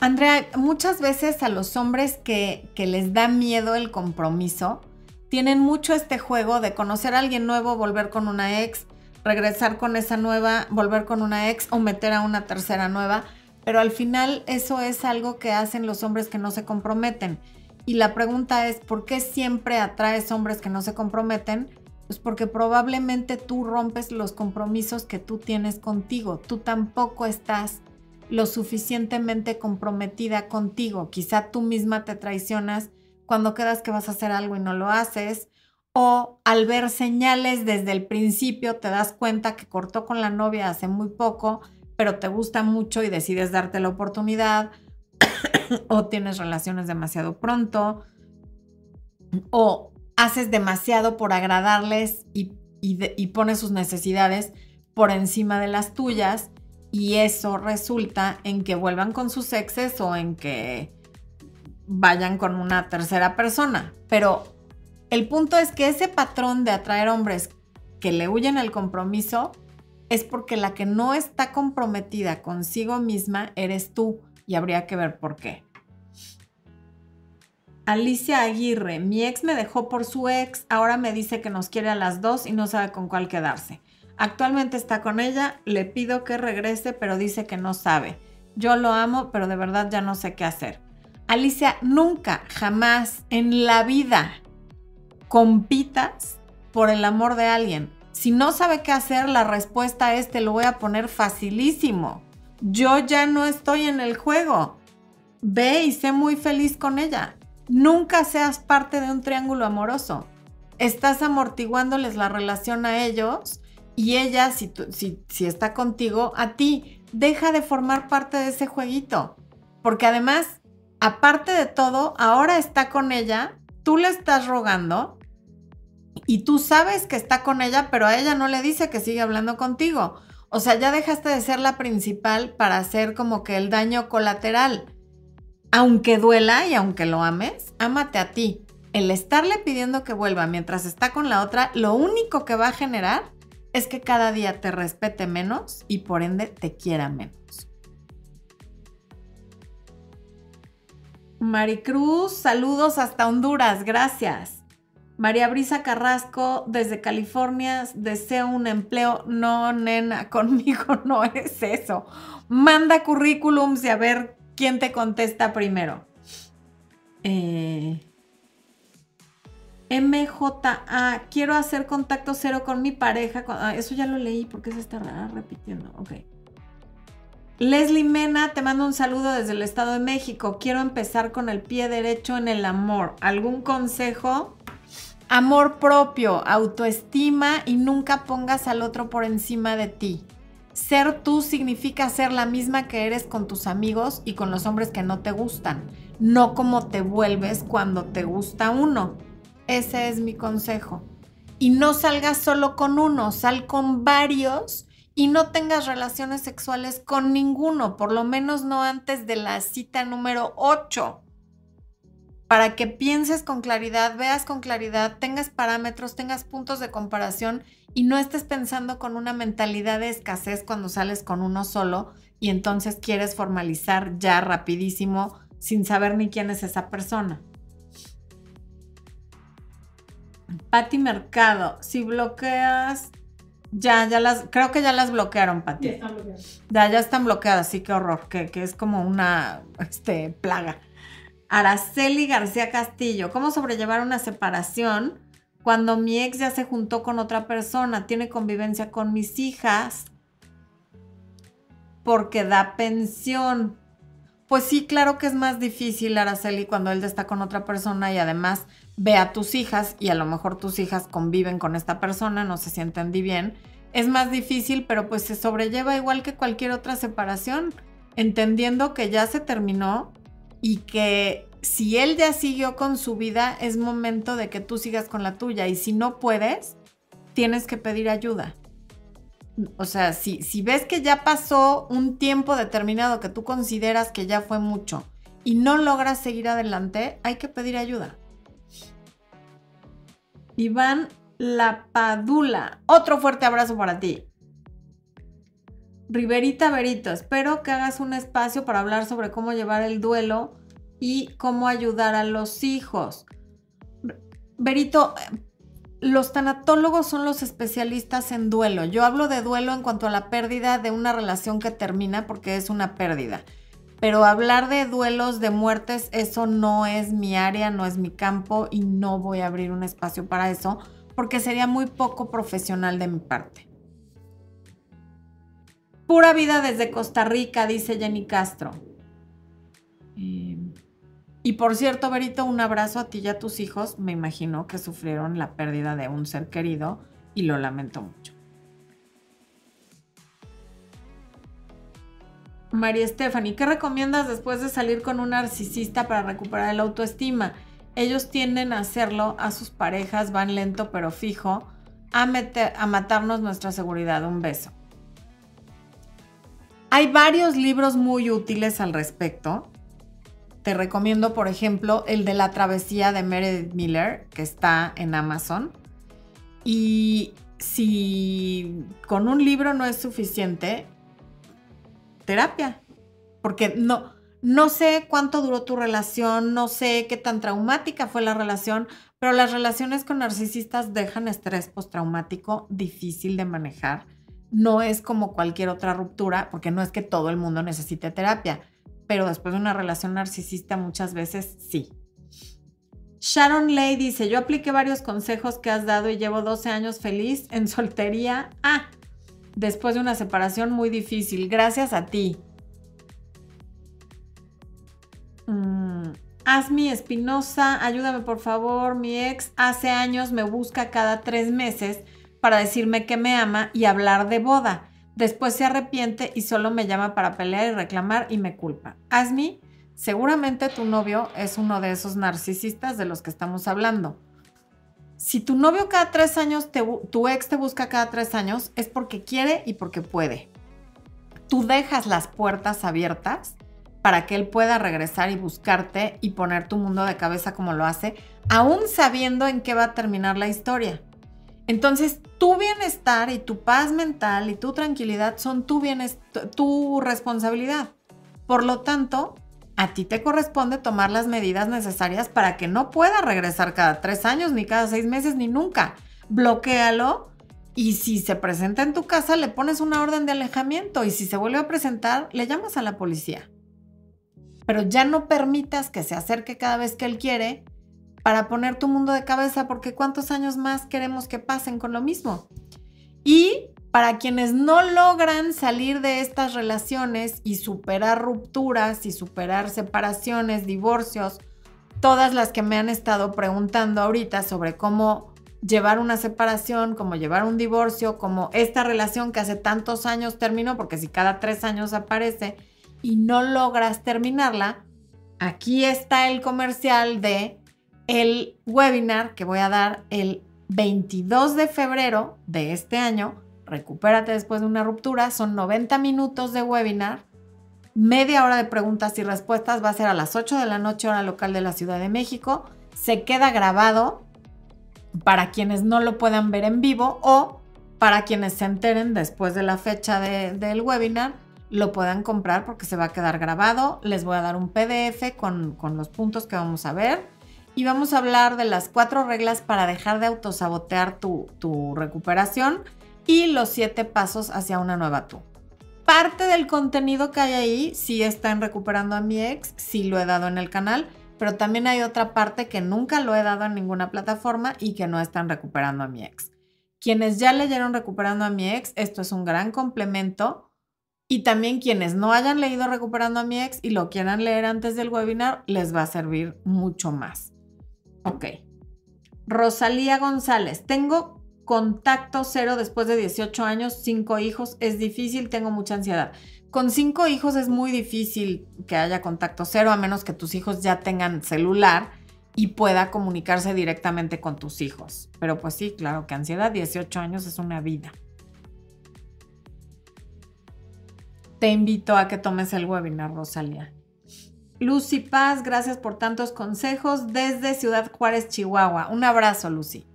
Andrea, muchas veces a los hombres que, que, les da miedo el compromiso, tienen mucho este juego de conocer a alguien nuevo, volver con una ex, regresar con esa nueva, volver con una ex o meter a una tercera nueva, pero al final eso es algo que hacen los hombres que no se comprometen. Y la pregunta es, ¿por qué siempre atraes hombres que no se comprometen? Pues porque probablemente tú rompes los compromisos que tú tienes contigo. Tú tampoco estás lo suficientemente comprometida contigo. Quizá tú misma te traicionas cuando quedas que vas a hacer algo y no lo haces o al ver señales desde el principio te das cuenta que cortó con la novia hace muy poco, pero te gusta mucho y decides darte la oportunidad, o tienes relaciones demasiado pronto, o haces demasiado por agradarles y, pones sus necesidades por encima de las tuyas, y eso resulta en que vuelvan con sus exes o en que vayan con una tercera persona. Pero el punto es que ese patrón de atraer hombres que le huyen al compromiso es porque la que no está comprometida consigo misma eres tú y habría que ver por qué. Alicia Aguirre, mi ex me dejó por su ex, ahora me dice que nos quiere a las dos y no sabe con cuál quedarse. Actualmente está con ella, le pido que regrese, pero dice que no sabe. Yo lo amo, pero de verdad ya no sé qué hacer. Alicia, nunca, jamás en la vida compitas por el amor de alguien. Si no sabe qué hacer, la respuesta es te lo voy a poner facilísimo. Yo ya no estoy en el juego. Ve y sé muy feliz con ella. Nunca seas parte de un triángulo amoroso. Estás amortiguándoles la relación a ellos y ella, si, está contigo, a ti. Deja de formar parte de ese jueguito. Porque además, aparte de todo, ahora está con ella, tú le estás rogando y tú sabes que está con ella, pero a ella no le dice que sigue hablando contigo. O sea, ya dejaste de ser la principal para hacer como que el daño colateral. Aunque duela y aunque lo ames, ámate a ti. El estarle pidiendo que vuelva mientras está con la otra, lo único que va a generar es que cada día te respete menos y por ende te quiera menos. Maricruz, saludos hasta Honduras, gracias. María Brisa Carrasco, desde California, deseo un empleo. No, nena, conmigo no es eso. Manda currículums y a ver quién te contesta primero. Eh, MJA, quiero hacer contacto cero con mi pareja. Ah, eso ya lo leí porque se está repitiendo. Ok. Leslie Mena, te mando un saludo desde el Estado de México. Quiero empezar con el pie derecho en el amor. ¿Algún consejo? Amor propio, autoestima y nunca pongas al otro por encima de ti. Ser tú significa ser la misma que eres con tus amigos y con los hombres que no te gustan, no como te vuelves cuando te gusta uno. Ese es mi consejo. Y no salgas solo con uno, sal con varios y no tengas relaciones sexuales con ninguno, por lo menos no antes de la cita número 8 para que pienses con claridad, veas con claridad, tengas parámetros, tengas puntos de comparación y no estés pensando con una mentalidad de escasez cuando sales con uno solo y entonces quieres formalizar ya rapidísimo sin saber ni quién es esa persona. Pati Mercado, si bloqueas, ya, ya las, creo que ya las bloquearon, Pati. Ya están bloqueadas. Ya, ya están bloqueadas, sí, qué horror, que, que es como una este, plaga. Araceli García Castillo, ¿cómo sobrellevar una separación cuando mi ex ya se juntó con otra persona? Tiene convivencia con mis hijas porque da pensión. Pues sí, claro que es más difícil, Araceli, cuando él está con otra persona y además ve a tus hijas y a lo mejor tus hijas conviven con esta persona, no se sienten bien. Es más difícil, pero pues se sobrelleva igual que cualquier otra separación, entendiendo que ya se terminó y que si él ya siguió con su vida, es momento de que tú sigas con la tuya. Y si no puedes, tienes que pedir ayuda. O sea, si, si ves que ya pasó un tiempo determinado que tú consideras que ya fue mucho y no logras seguir adelante, hay que pedir ayuda. Iván Lapadula, otro fuerte abrazo para ti. Riverita Berito, espero que hagas un espacio para hablar sobre cómo llevar el duelo y cómo ayudar a los hijos. Berito, los tanatólogos son los especialistas en duelo. Yo hablo de duelo en cuanto a la pérdida de una relación que termina porque es una pérdida. Pero hablar de duelos, de muertes, eso no es mi área, no es mi campo y no voy a abrir un espacio para eso porque sería muy poco profesional de mi parte. Pura vida desde Costa Rica, dice Jenny Castro. Eh, y por cierto, Berito, un abrazo a ti y a tus hijos. Me imagino que sufrieron la pérdida de un ser querido y lo lamento mucho. María Stephanie, ¿qué recomiendas después de salir con un narcisista para recuperar la autoestima? Ellos tienden a hacerlo a sus parejas, van lento pero fijo, a, a matarnos nuestra seguridad. Un beso. Hay varios libros muy útiles al respecto. Te recomiendo, por ejemplo, el de la travesía de Meredith Miller, que está en Amazon. Y si con un libro no es suficiente, terapia. Porque no, No sé cuánto duró tu relación, no sé qué tan traumática fue la relación, pero las relaciones con narcisistas dejan estrés postraumático difícil de manejar. No es como cualquier otra ruptura, porque no es que todo el mundo necesite terapia, pero después de una relación narcisista muchas veces sí. Sharon Lay dice, yo apliqué varios consejos que has dado y llevo 12 años feliz en soltería. Ah, después de una separación muy difícil. Gracias a ti. Mm, Asmi Espinosa, ayúdame por favor. Mi ex hace años me busca cada tres meses para decirme que me ama y hablar de boda. Después se arrepiente y solo me llama para pelear y reclamar y me culpa. Asmi, seguramente tu novio es uno de esos narcisistas de los que estamos hablando. Si tu novio cada tres años, tu ex te busca cada tres años, es porque quiere y porque puede. Tú dejas las puertas abiertas para que él pueda regresar y buscarte y poner tu mundo de cabeza como lo hace, aún sabiendo en qué va a terminar la historia. Entonces, tu bienestar y tu paz mental y tu tranquilidad son tu, tu responsabilidad. Por lo tanto, a ti te corresponde tomar las medidas necesarias para que no pueda regresar cada tres años, ni cada seis meses, ni nunca. Bloquéalo y si se presenta en tu casa, le pones una orden de alejamiento y si se vuelve a presentar, le llamas a la policía pero ya no permitas que se acerque cada vez que él quiere para poner tu mundo de cabeza, porque cuántos años más queremos que pasen con lo mismo. Y para quienes no logran salir de estas relaciones y superar rupturas y superar separaciones, divorcios, todas las que me han estado preguntando ahorita sobre cómo llevar una separación, cómo llevar un divorcio, como esta relación que hace tantos años terminó, porque si cada tres años aparece, y no logras terminarla, aquí está el comercial de el webinar que voy a dar el 22 de febrero de este año. Recupérate después de una ruptura. Son 90 minutos de webinar. Media hora de preguntas y respuestas. Va a ser a las 8 de la noche hora local de la Ciudad de México. Se queda grabado para quienes no lo puedan ver en vivo o para quienes se enteren después de la fecha del webinar lo puedan comprar porque se va a quedar grabado. Les voy a dar un PDF con, los puntos que vamos a ver. Y vamos a hablar de las cuatro reglas para dejar de autosabotear tu, tu recuperación y los siete pasos hacia una nueva tú. Parte del contenido que hay ahí sí está en Recuperando a mi ex, sí lo he dado en el canal, pero también hay otra parte que nunca lo he dado en ninguna plataforma y que no están Recuperando a mi ex. Quienes ya leyeron Recuperando a mi ex, esto es un gran complemento y también quienes no hayan leído Recuperando a mi ex y lo quieran leer antes del webinar, les va a servir mucho más. Ok. Rosalía González, tengo contacto cero después de 18 años, cinco hijos, es difícil, tengo mucha ansiedad. Con cinco hijos es muy difícil que haya contacto cero a menos que tus hijos ya tengan celular y pueda comunicarse directamente con tus hijos. Pero pues sí, claro que ansiedad, 18 años es una vida. te invito a que tomes el webinar, Rosalía. Lucy Paz, gracias por tantos consejos desde Ciudad Juárez, Chihuahua. Un abrazo, Lucy.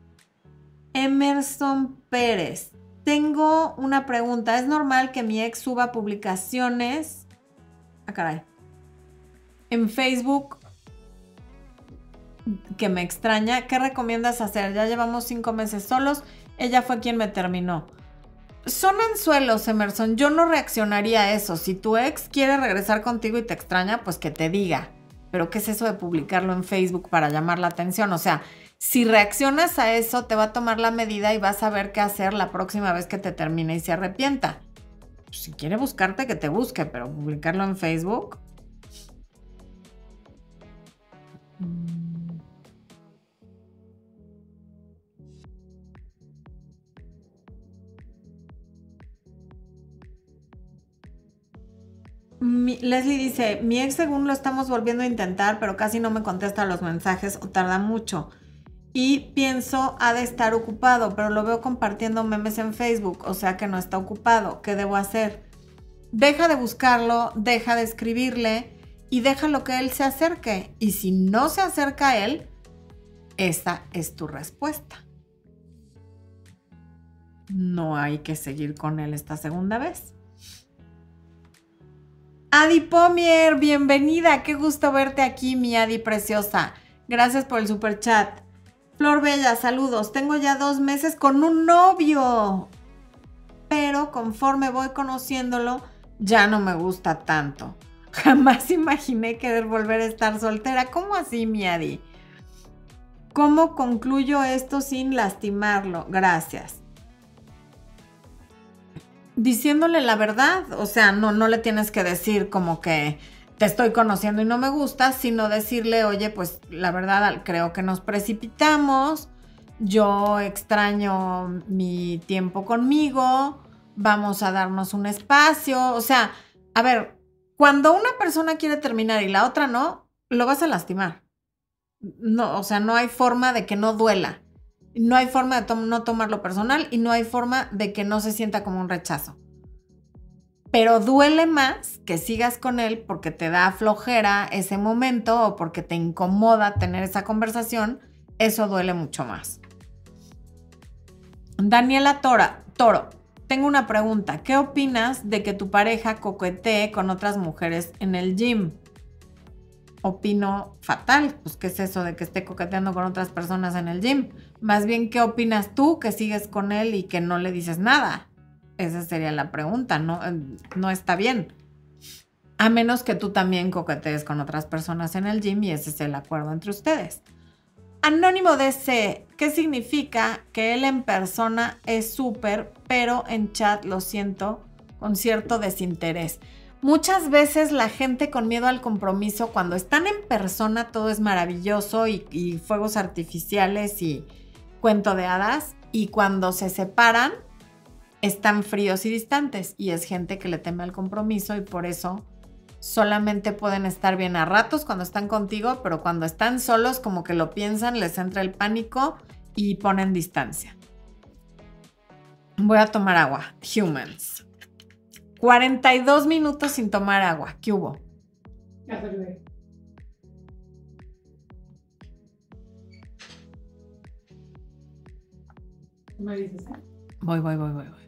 Emerson Pérez, tengo una pregunta. ¿Es normal que mi ex suba publicaciones? Ah, caray. En Facebook que me extraña. ¿Qué recomiendas hacer? Ya llevamos cinco meses solos. Ella fue quien me terminó son anzuelos, Emerson. Yo no reaccionaría a eso. Si tu ex quiere regresar contigo y te extraña, pues que te diga. Pero ¿qué es eso de publicarlo en Facebook para llamar la atención? O sea, si reaccionas a eso, te va a tomar la medida y vas a ver qué hacer la próxima vez que te termine y se arrepienta. Si quiere buscarte, que te busque, pero publicarlo en Facebook. Leslie dice, mi ex según lo estamos volviendo a intentar, pero casi no me contesta los mensajes o tarda mucho. Y pienso, ha de estar ocupado, pero lo veo compartiendo memes en Facebook, o sea que no está ocupado. ¿Qué debo hacer? Deja de buscarlo, deja de escribirle y deja lo que él se acerque. Y si no se acerca a él, esa es tu respuesta. No hay que seguir con él esta segunda vez. Adi Pomier, bienvenida. Qué gusto verte aquí, mi Adi preciosa. Gracias por el super chat. Flor Bella, saludos. Tengo ya dos meses con un novio. Pero conforme voy conociéndolo, ya no me gusta tanto. Jamás imaginé querer volver a estar soltera. ¿Cómo así, mi Adi? ¿Cómo concluyo esto sin lastimarlo? Gracias. Diciéndole la verdad, o sea, no, no le tienes que decir como que te estoy conociendo y no me gusta, sino decirle, oye, pues la verdad creo que nos precipitamos, yo extraño mi tiempo conmigo, vamos a darnos un espacio, o sea, a ver, cuando una persona quiere terminar y la otra no, lo vas a lastimar. No, o sea, no hay forma de que no duela. No hay forma de no tomarlo personal y no hay forma de que no se sienta como un rechazo. Pero duele más que sigas con él porque te da flojera ese momento o porque te incomoda tener esa conversación. Eso duele mucho más. Daniela Tora, Toro, tengo una pregunta. ¿Qué opinas de que tu pareja coquetee con otras mujeres en el gym? Opino fatal. Pues, ¿qué es eso de que esté coqueteando con otras personas en el gym? Más bien, ¿qué opinas tú que sigues con él y que no le dices nada? Esa sería la pregunta. No, no está bien. A menos que tú también coquetees con otras personas en el gym y ese es el acuerdo entre ustedes. Anónimo DC, ¿qué significa que él en persona es súper, pero en chat lo siento con cierto desinterés? Muchas veces la gente con miedo al compromiso, cuando están en persona todo es maravilloso y, y fuegos artificiales y cuento de hadas, y cuando se separan están fríos y distantes y es gente que le teme al compromiso y por eso solamente pueden estar bien a ratos cuando están contigo, pero cuando están solos como que lo piensan, les entra el pánico y ponen distancia. Voy a tomar agua. Humans. 42 minutos sin tomar agua. ¿Qué hubo? Me dices, ¿eh? Voy, voy, voy, voy, voy.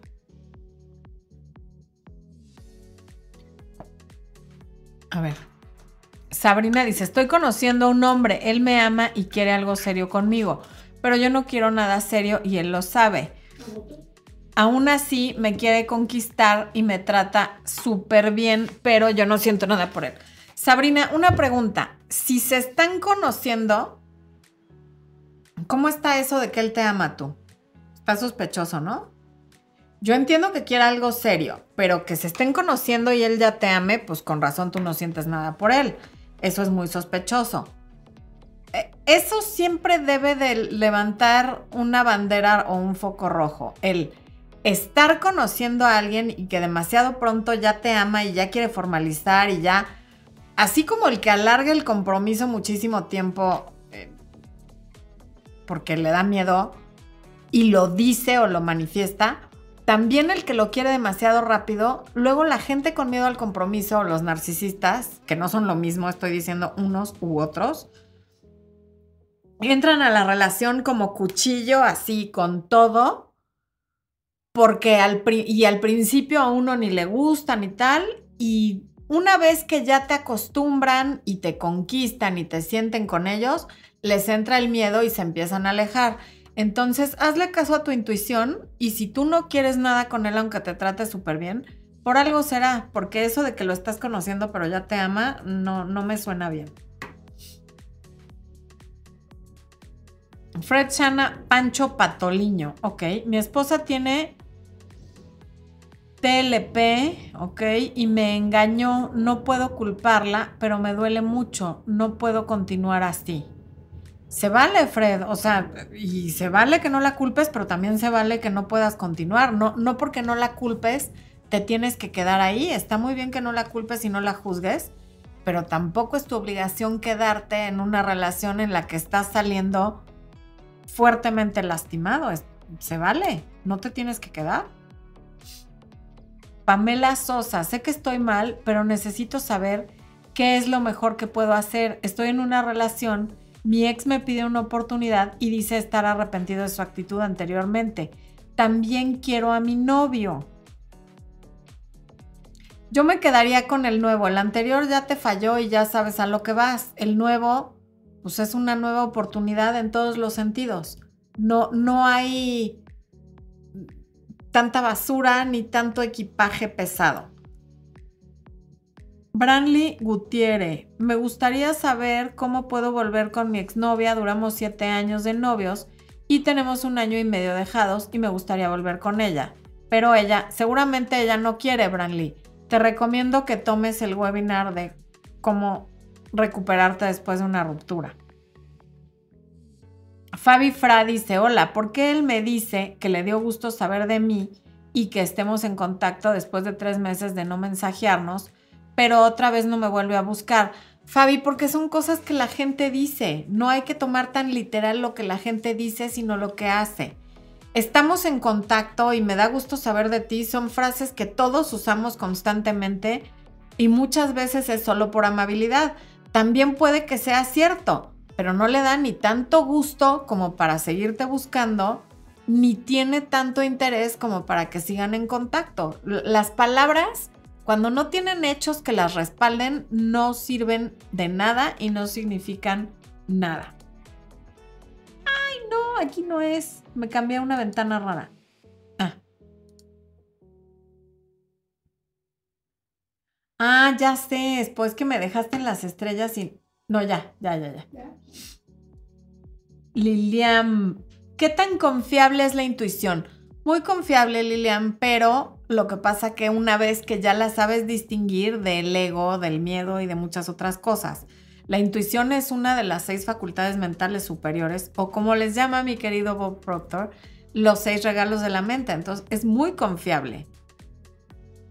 A ver. Sabrina dice, estoy conociendo a un hombre, él me ama y quiere algo serio conmigo, pero yo no quiero nada serio y él lo sabe. Aún así me quiere conquistar y me trata súper bien, pero yo no siento nada por él. Sabrina, una pregunta. Si se están conociendo, ¿cómo está eso de que él te ama tú? Está sospechoso, ¿no? Yo entiendo que quiera algo serio, pero que se estén conociendo y él ya te ame, pues con razón tú no sientes nada por él. Eso es muy sospechoso. Eh, eso siempre debe de levantar una bandera o un foco rojo. El estar conociendo a alguien y que demasiado pronto ya te ama y ya quiere formalizar y ya, así como el que alarga el compromiso muchísimo tiempo eh, porque le da miedo y lo dice o lo manifiesta, también el que lo quiere demasiado rápido, luego la gente con miedo al compromiso, los narcisistas, que no son lo mismo, estoy diciendo unos u otros, entran a la relación como cuchillo, así con todo, porque al, y al principio a uno ni le gusta ni tal, y una vez que ya te acostumbran y te conquistan y te sienten con ellos, les entra el miedo y se empiezan a alejar. Entonces, hazle caso a tu intuición y si tú no quieres nada con él, aunque te trate súper bien, por algo será, porque eso de que lo estás conociendo pero ya te ama, no, no me suena bien. Fred Shana Pancho Patoliño. Ok, mi esposa tiene TLP, ok, y me engañó. No puedo culparla, pero me duele mucho. No puedo continuar así. Se vale, Fred, o sea, y se vale que no la culpes, pero también se vale que no puedas continuar. No, no porque no la culpes, te tienes que quedar ahí. Está muy bien que no la culpes y no la juzgues, pero tampoco es tu obligación quedarte en una relación en la que estás saliendo fuertemente lastimado. se vale, no te tienes que quedar. Pamela Sosa, sé que estoy mal, pero necesito saber qué es lo mejor que puedo hacer. Estoy en una relación mi ex me pide una oportunidad y dice estar arrepentido de su actitud anteriormente. También quiero a mi novio. Yo me quedaría con el nuevo. El anterior ya te falló y ya sabes a lo que vas. El nuevo, pues es una nueva oportunidad en todos los sentidos. No, no hay tanta basura ni tanto equipaje pesado. Branly Gutiérrez, me gustaría saber cómo puedo volver con mi exnovia. Duramos siete años de novios y tenemos un año y medio dejados y me gustaría volver con ella. Pero ella, seguramente ella no quiere, Branly. Te recomiendo que tomes el webinar de cómo recuperarte después de una ruptura. Fabi Fra dice, hola, ¿por qué él me dice que le dio gusto saber de mí y que estemos en contacto después de tres meses de no mensajearnos, pero otra vez no me vuelve a buscar? Fabi, porque son cosas que la gente dice. No hay que tomar tan literal lo que la gente dice, sino lo que hace. Estamos en contacto y me da gusto saber de ti. Son frases que todos usamos constantemente y muchas veces es solo por amabilidad. También puede que sea cierto, pero no le da ni tanto gusto como para seguirte buscando, ni tiene tanto interés como para que sigan en contacto. Las palabras, cuando no tienen hechos que las respalden, no sirven de nada y no significan nada. Ay, no, aquí no es. Me cambié a una ventana rara. Ah. Ah, ya sé. Después que me dejaste en las estrellas y no, ya, ya, ya, ya. Lilian, ¿qué tan confiable es la intuición? Muy confiable, Lilian, pero lo que pasa que una vez que ya la sabes distinguir del ego, del miedo y de muchas otras cosas. La intuición es una de las seis facultades mentales superiores, o como les llama mi querido Bob Proctor, los seis regalos de la mente. Entonces, es muy confiable.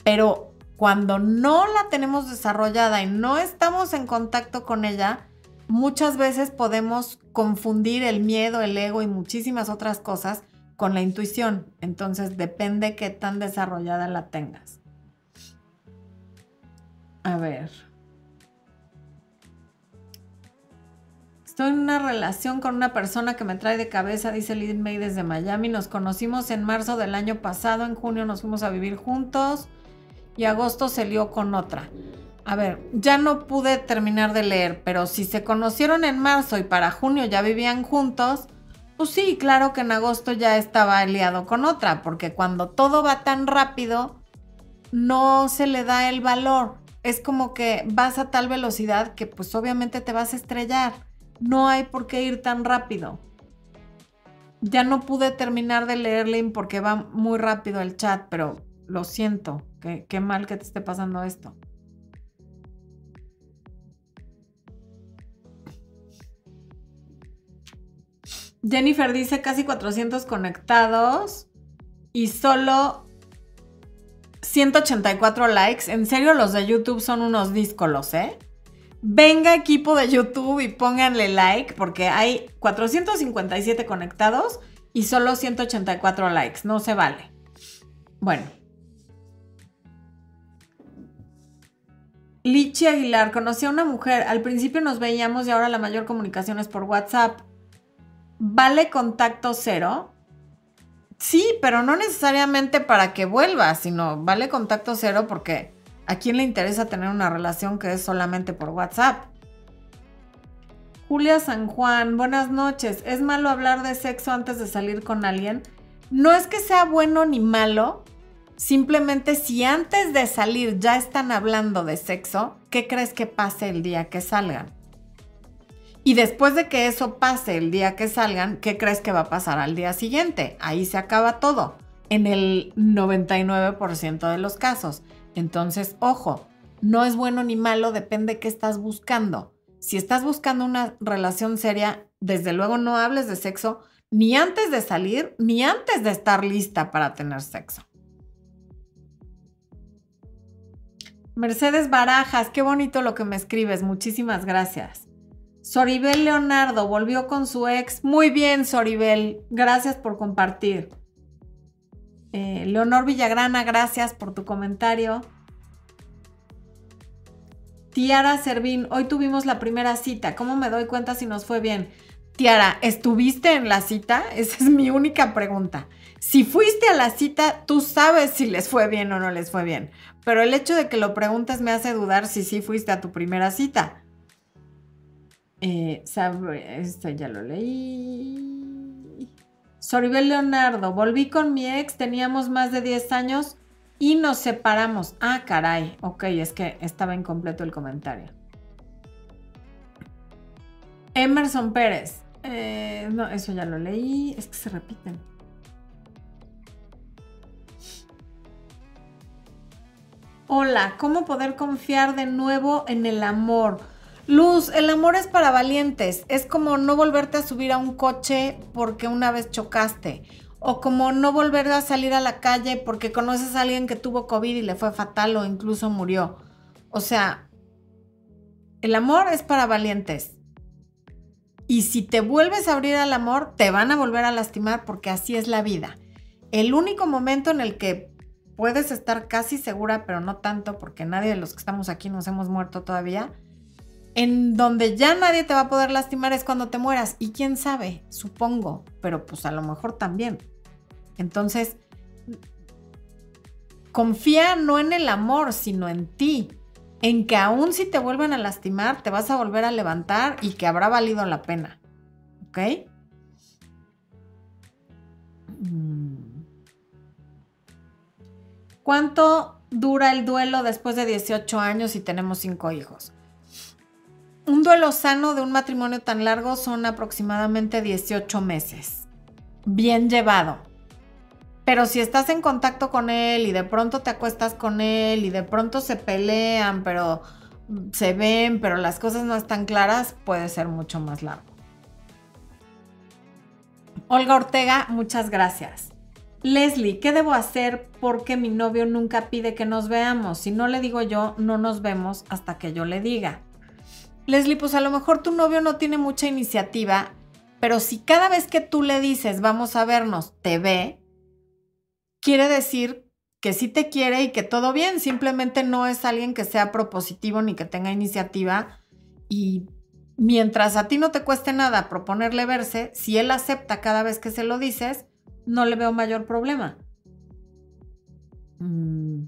Pero cuando no la tenemos desarrollada y no estamos en contacto con ella, muchas veces podemos confundir el miedo, el ego y muchísimas otras cosas con la intuición. Entonces depende qué tan desarrollada la tengas. A ver. Estoy en una relación con una persona que me trae de cabeza, dice Lynn May desde Miami. Nos conocimos en marzo del año pasado, en junio nos fuimos a vivir juntos y agosto se lió con otra. A ver, ya no pude terminar de leer, pero si se conocieron en marzo y para junio ya vivían juntos, pues sí, claro que en agosto ya estaba aliado con otra, porque cuando todo va tan rápido, no se le da el valor. Es como que vas a tal velocidad que pues obviamente te vas a estrellar. No hay por qué ir tan rápido. Ya no pude terminar de leerle porque va muy rápido el chat, pero lo siento. Qué, mal que te esté pasando esto. Jennifer dice casi 400 conectados y solo 184 likes. En serio, los de YouTube son unos díscolos, ¿eh? Venga equipo de YouTube y pónganle like porque hay 457 conectados y solo 184 likes. No se vale. Bueno, Lichi Aguilar, conocí a una mujer. Al principio nos veíamos y ahora la mayor comunicación es por WhatsApp. ¿Vale contacto cero? Sí, pero no necesariamente para que vuelva, sino vale contacto cero porque a quién le interesa tener una relación que es solamente por WhatsApp. Julia San Juan, buenas noches. ¿Es malo hablar de sexo antes de salir con alguien? No es que sea bueno ni malo, Simplemente si antes de salir ya están hablando de sexo, ¿qué crees que pase el día que salgan? Y después de que eso pase el día que salgan, ¿qué crees que va a pasar al día siguiente? Ahí se acaba todo, en el 99% de los casos. Entonces, ojo, no es bueno ni malo, depende qué estás buscando. Si estás buscando una relación seria, desde luego no hables de sexo ni antes de salir, ni antes de estar lista para tener sexo. Mercedes Barajas, qué bonito lo que me escribes, muchísimas gracias. Soribel Leonardo volvió con su ex. Muy bien, Soribel, gracias por compartir. Eh, Leonor Villagrana, gracias por tu comentario. Tiara Servín, hoy tuvimos la primera cita. ¿Cómo me doy cuenta si nos fue bien? Tiara, ¿estuviste en la cita? Esa es mi única pregunta. Si fuiste a la cita, tú sabes si les fue bien o no les fue bien. Pero el hecho de que lo preguntes me hace dudar si sí fuiste a tu primera cita. Eh, esto ya lo leí. Soribel Leonardo, volví con mi ex, teníamos más de 10 años y nos separamos. Ah, caray. Ok, es que estaba incompleto el comentario. Emerson Pérez. Eh, no, eso ya lo leí. Es que se repiten. Hola, ¿cómo poder confiar de nuevo en el amor? Luz, el amor es para valientes. Es como no volverte a subir a un coche porque una vez chocaste. O como no volver a salir a la calle porque conoces a alguien que tuvo COVID y le fue fatal o incluso murió. O sea, el amor es para valientes. Y si te vuelves a abrir al amor, te van a volver a lastimar porque así es la vida. El único momento en el que puedes estar casi segura, pero no tanto, porque nadie de los que estamos aquí nos hemos muerto todavía, en donde ya nadie te va a poder lastimar es cuando te mueras. Y quién sabe, supongo, pero pues a lo mejor también. Entonces, confía no en el amor, sino en ti. En que aún si te vuelven a lastimar, te vas a volver a levantar y que habrá valido la pena. ¿Ok? Mm. ¿Cuánto dura el duelo después de 18 años y tenemos 5 hijos? Un duelo sano de un matrimonio tan largo son aproximadamente 18 meses. Bien llevado. Pero si estás en contacto con él y de pronto te acuestas con él y de pronto se pelean, pero se ven, pero las cosas no están claras, puede ser mucho más largo. Olga Ortega, muchas gracias. Leslie, ¿qué debo hacer porque mi novio nunca pide que nos veamos? Si no le digo yo, no nos vemos hasta que yo le diga. Leslie, pues a lo mejor tu novio no tiene mucha iniciativa, pero si cada vez que tú le dices vamos a vernos, te ve, quiere decir que sí te quiere y que todo bien, simplemente no es alguien que sea propositivo ni que tenga iniciativa y mientras a ti no te cueste nada proponerle verse, si él acepta cada vez que se lo dices, no le veo mayor problema. Mm.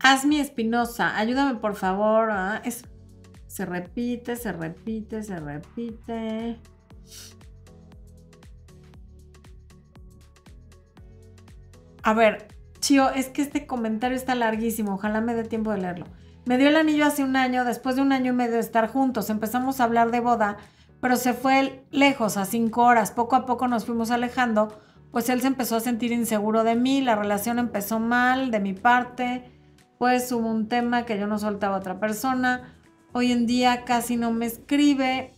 Asmi Espinosa, ayúdame por favor. ¿ah? Es se repite, se repite, se repite. A ver, Chio, es que este comentario está larguísimo, ojalá me dé tiempo de leerlo. Me dio el anillo hace un año, después de un año y medio de estar juntos, empezamos a hablar de boda, pero se fue lejos, a cinco horas. Poco a poco nos fuimos alejando, pues él se empezó a sentir inseguro de mí, la relación empezó mal de mi parte, pues hubo un tema que yo no soltaba a otra persona, Hoy en día casi no me escribe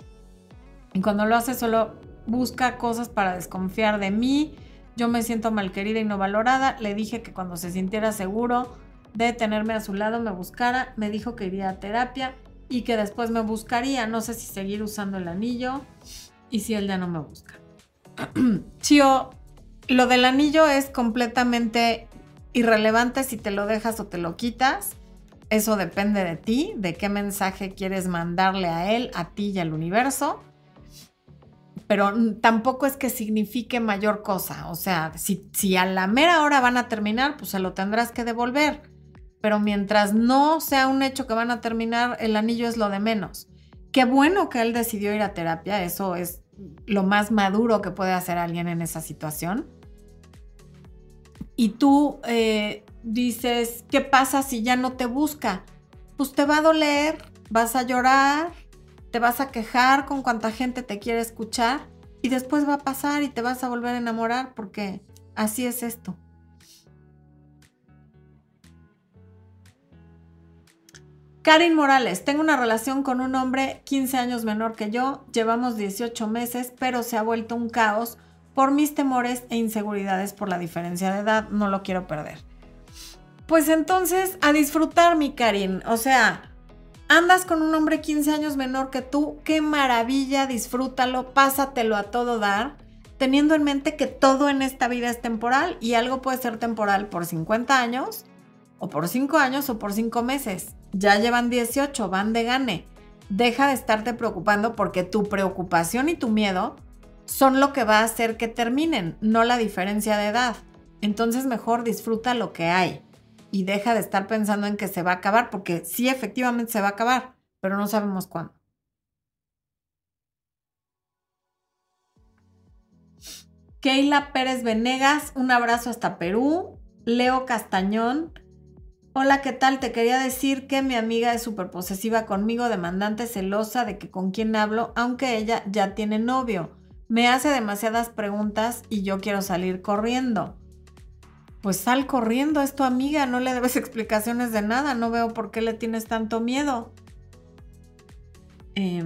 y cuando lo hace solo busca cosas para desconfiar de mí. Yo me siento mal querida y no valorada. Le dije que cuando se sintiera seguro de tenerme a su lado me buscara. Me dijo que iría a terapia y que después me buscaría. No sé si seguir usando el anillo y si él ya no me busca. Chio, lo del anillo es completamente irrelevante si te lo dejas o te lo quitas. Eso depende de ti, de qué mensaje quieres mandarle a él, a ti y al universo. Pero tampoco es que signifique mayor cosa. O sea, si, a la mera hora van a terminar, pues se lo tendrás que devolver. Pero mientras no sea un hecho que van a terminar, el anillo es lo de menos. Qué bueno que él decidió ir a terapia. Eso es lo más maduro que puede hacer alguien en esa situación. Y tú eh, dices, ¿qué pasa si ya no te busca? Pues te va a doler, vas a llorar, te vas a quejar con cuánta gente te quiere escuchar y después va a pasar y te vas a volver a enamorar porque así es esto. Karin Morales, tengo una relación con un hombre 15 años menor que yo, llevamos 18 meses, pero se ha vuelto un caos por mis temores e inseguridades por la diferencia de edad, no lo quiero perder. Pues entonces, a disfrutar, mi Karin. O sea, andas con un hombre 15 años menor que tú, qué maravilla, disfrútalo, pásatelo a todo dar, teniendo en mente que todo en esta vida es temporal y algo puede ser temporal por 50 años, o por 5 años, o por 5 meses. Ya llevan 18, van de gane. deja de estarte preocupando porque tu preocupación y tu miedo son lo que va a hacer que terminen, no la diferencia de edad. Entonces mejor disfruta lo que hay y deja de estar pensando en que se va a acabar, porque sí, efectivamente se va a acabar, pero no sabemos cuándo. Keila Pérez Venegas, un abrazo hasta Perú. Leo Castañón, hola, ¿qué tal? Te quería decir que mi amiga es súper posesiva conmigo, demandante, celosa de que con quién hablo, aunque ella ya tiene novio. Me hace demasiadas preguntas y yo quiero salir corriendo. Pues sal corriendo, es tu amiga, no le debes explicaciones de nada, no veo por qué le tienes tanto miedo. Eh,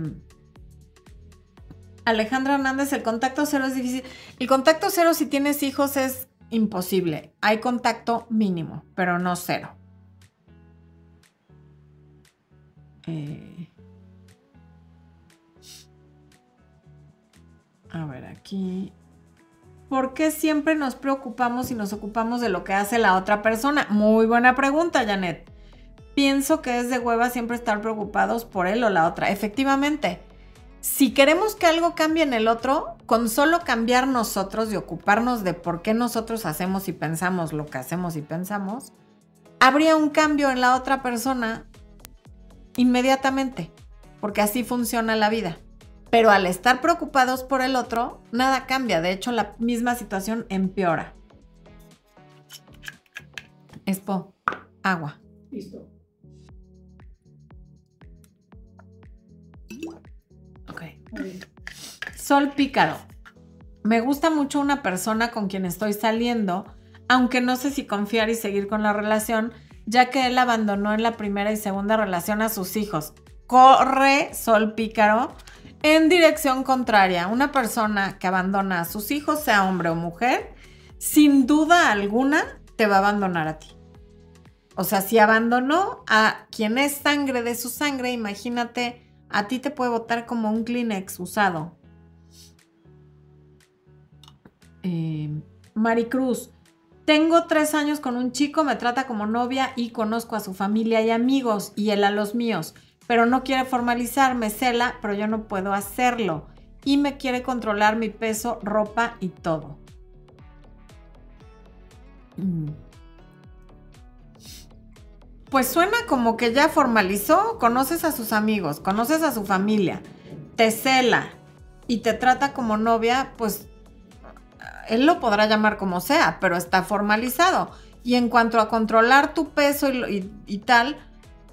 Alejandra Hernández, el contacto cero es difícil. El contacto cero si tienes hijos es imposible. Hay contacto mínimo, pero no cero. Eh, a ver, aquí. ¿Por qué siempre nos preocupamos y nos ocupamos de lo que hace la otra persona? Muy buena pregunta, Janet. Pienso que es de hueva siempre estar preocupados por él o la otra. Efectivamente, si queremos que algo cambie en el otro, con solo cambiar nosotros y ocuparnos de por qué nosotros hacemos y pensamos lo que hacemos y pensamos, habría un cambio en la otra persona inmediatamente, porque así funciona la vida. Pero al estar preocupados por el otro, nada cambia. De hecho, la misma situación empeora. Expo, agua. Listo. Sol Pícaro. Me gusta mucho una persona con quien estoy saliendo, aunque no sé si confiar y seguir con la relación, ya que él abandonó en la primera y segunda relación a sus hijos. Corre, Sol Pícaro, en dirección contraria. Una persona que abandona a sus hijos, sea hombre o mujer, sin duda alguna te va a abandonar a ti. O sea, si abandonó a quien es sangre de su sangre, imagínate a ti te puede botar como un Kleenex usado. Eh, Maricruz, tengo tres años con un chico, me trata como novia y conozco a su familia y amigos y él a los míos, pero no quiere formalizarme, cela, pero yo no puedo hacerlo y me quiere controlar mi peso, ropa y todo. Mm. Pues suena como que ya formalizó, conoces a sus amigos, conoces a su familia, te cela y te trata como novia, pues él lo podrá llamar como sea, pero está formalizado. Y en cuanto a controlar tu peso y, tal,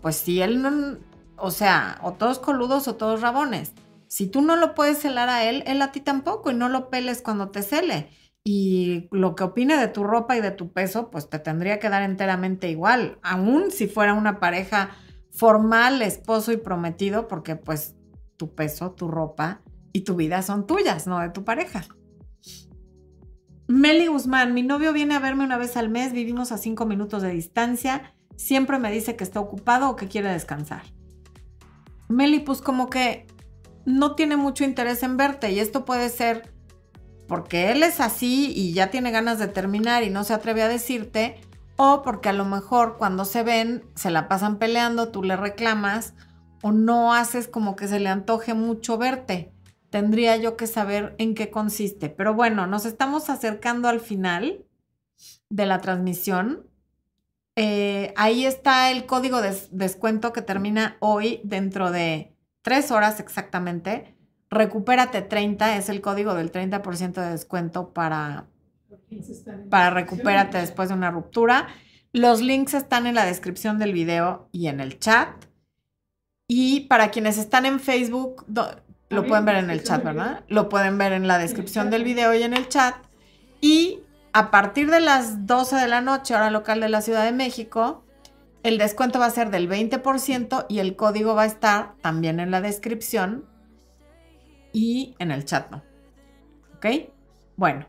pues si él no, o sea, o todos coludos o todos rabones. Si tú no lo puedes celar a él, él a ti tampoco y no lo peles cuando te cele y lo que opine de tu ropa y de tu peso, pues te tendría que dar enteramente igual, aun si fuera una pareja formal, esposo y prometido, porque pues tu peso, tu ropa y tu vida son tuyas, no de tu pareja. Meli Guzmán, mi novio viene a verme una vez al mes, vivimos a cinco minutos de distancia, siempre me dice que está ocupado o que quiere descansar. Meli, pues como que no tiene mucho interés en verte y esto puede ser porque él es así y ya tiene ganas de terminar y no se atreve a decirte, o porque a lo mejor cuando se ven se la pasan peleando, tú le reclamas o no haces como que se le antoje mucho verte. Tendría yo que saber en qué consiste. Pero bueno, nos estamos acercando al final de la transmisión. Eh, ahí está el código de descuento que termina hoy dentro de tres horas exactamente. Recupérate 30 es el código del 30% de descuento para, para recupérate después de una ruptura. Los links están en la descripción del video y en el chat. Y para quienes están en Facebook, lo pueden ver en el chat, ¿verdad? Lo pueden ver en la descripción del video y en el chat. Y a partir de las 12 de la noche, hora local de la Ciudad de México, el descuento va a ser del 20% y el código va a estar también en la descripción y en el chat. ¿Ok? Bueno,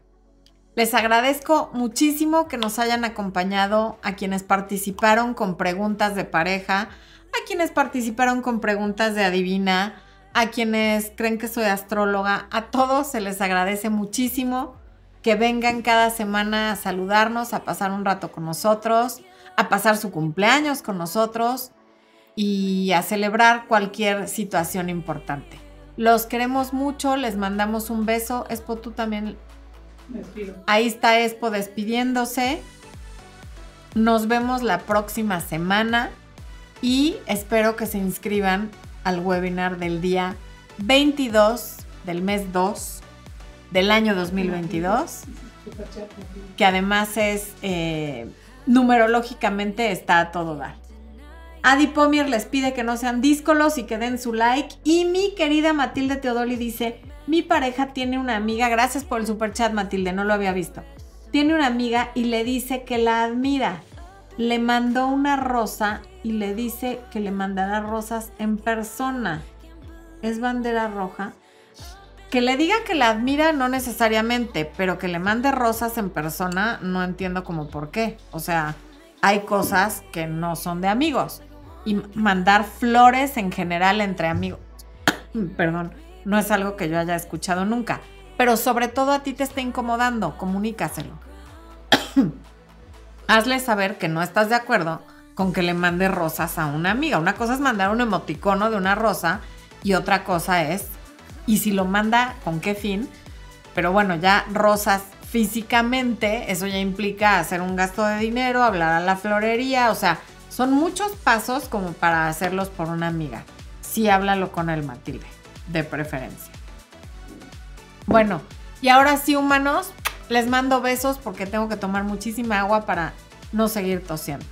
les agradezco muchísimo que nos hayan acompañado a quienes participaron con preguntas de pareja, a quienes participaron con preguntas de adivina, a quienes creen que soy astróloga, a todos se les agradece muchísimo que vengan cada semana a saludarnos, a pasar un rato con nosotros, a pasar su cumpleaños con nosotros y a celebrar cualquier situación importante. Los queremos mucho, les mandamos un beso. Espo, tú también. Despido. Ahí está Espo despidiéndose. Nos vemos la próxima semana y espero que se inscriban al webinar del día 22 del mes 2 del año 2022, Superchat, que además es eh, numerológicamente está a todo dar. Adi Pomier les pide que no sean díscolos y que den su like. Y mi querida Matilde Teodoli dice, mi pareja tiene una amiga, gracias por el superchat Matilde, no lo había visto. Tiene una amiga y le dice que la admira. Le mandó una rosa y le dice que le mandará rosas en persona. ¿Es bandera roja? Que le diga que la admira no necesariamente, pero que le mande rosas en persona no entiendo como por qué. O sea, hay cosas que no son de amigos. Y mandar flores en general entre amigos, perdón, no es algo que yo haya escuchado nunca. Pero sobre todo a ti te está incomodando, comunícaselo. Hazle saber que no estás de acuerdo con que le mande rosas a una amiga. Una cosa es mandar un emoticono de una rosa y otra cosa es, y si lo manda, ¿con qué fin? Pero bueno, ya rosas físicamente, eso ya implica hacer un gasto de dinero, hablar a la florería, o sea, son muchos pasos como para hacerlos por una amiga. Sí, háblalo con el Matilde, de preferencia. Bueno, y ahora sí, humanos, les mando besos porque tengo que tomar muchísima agua para no seguir tosiendo.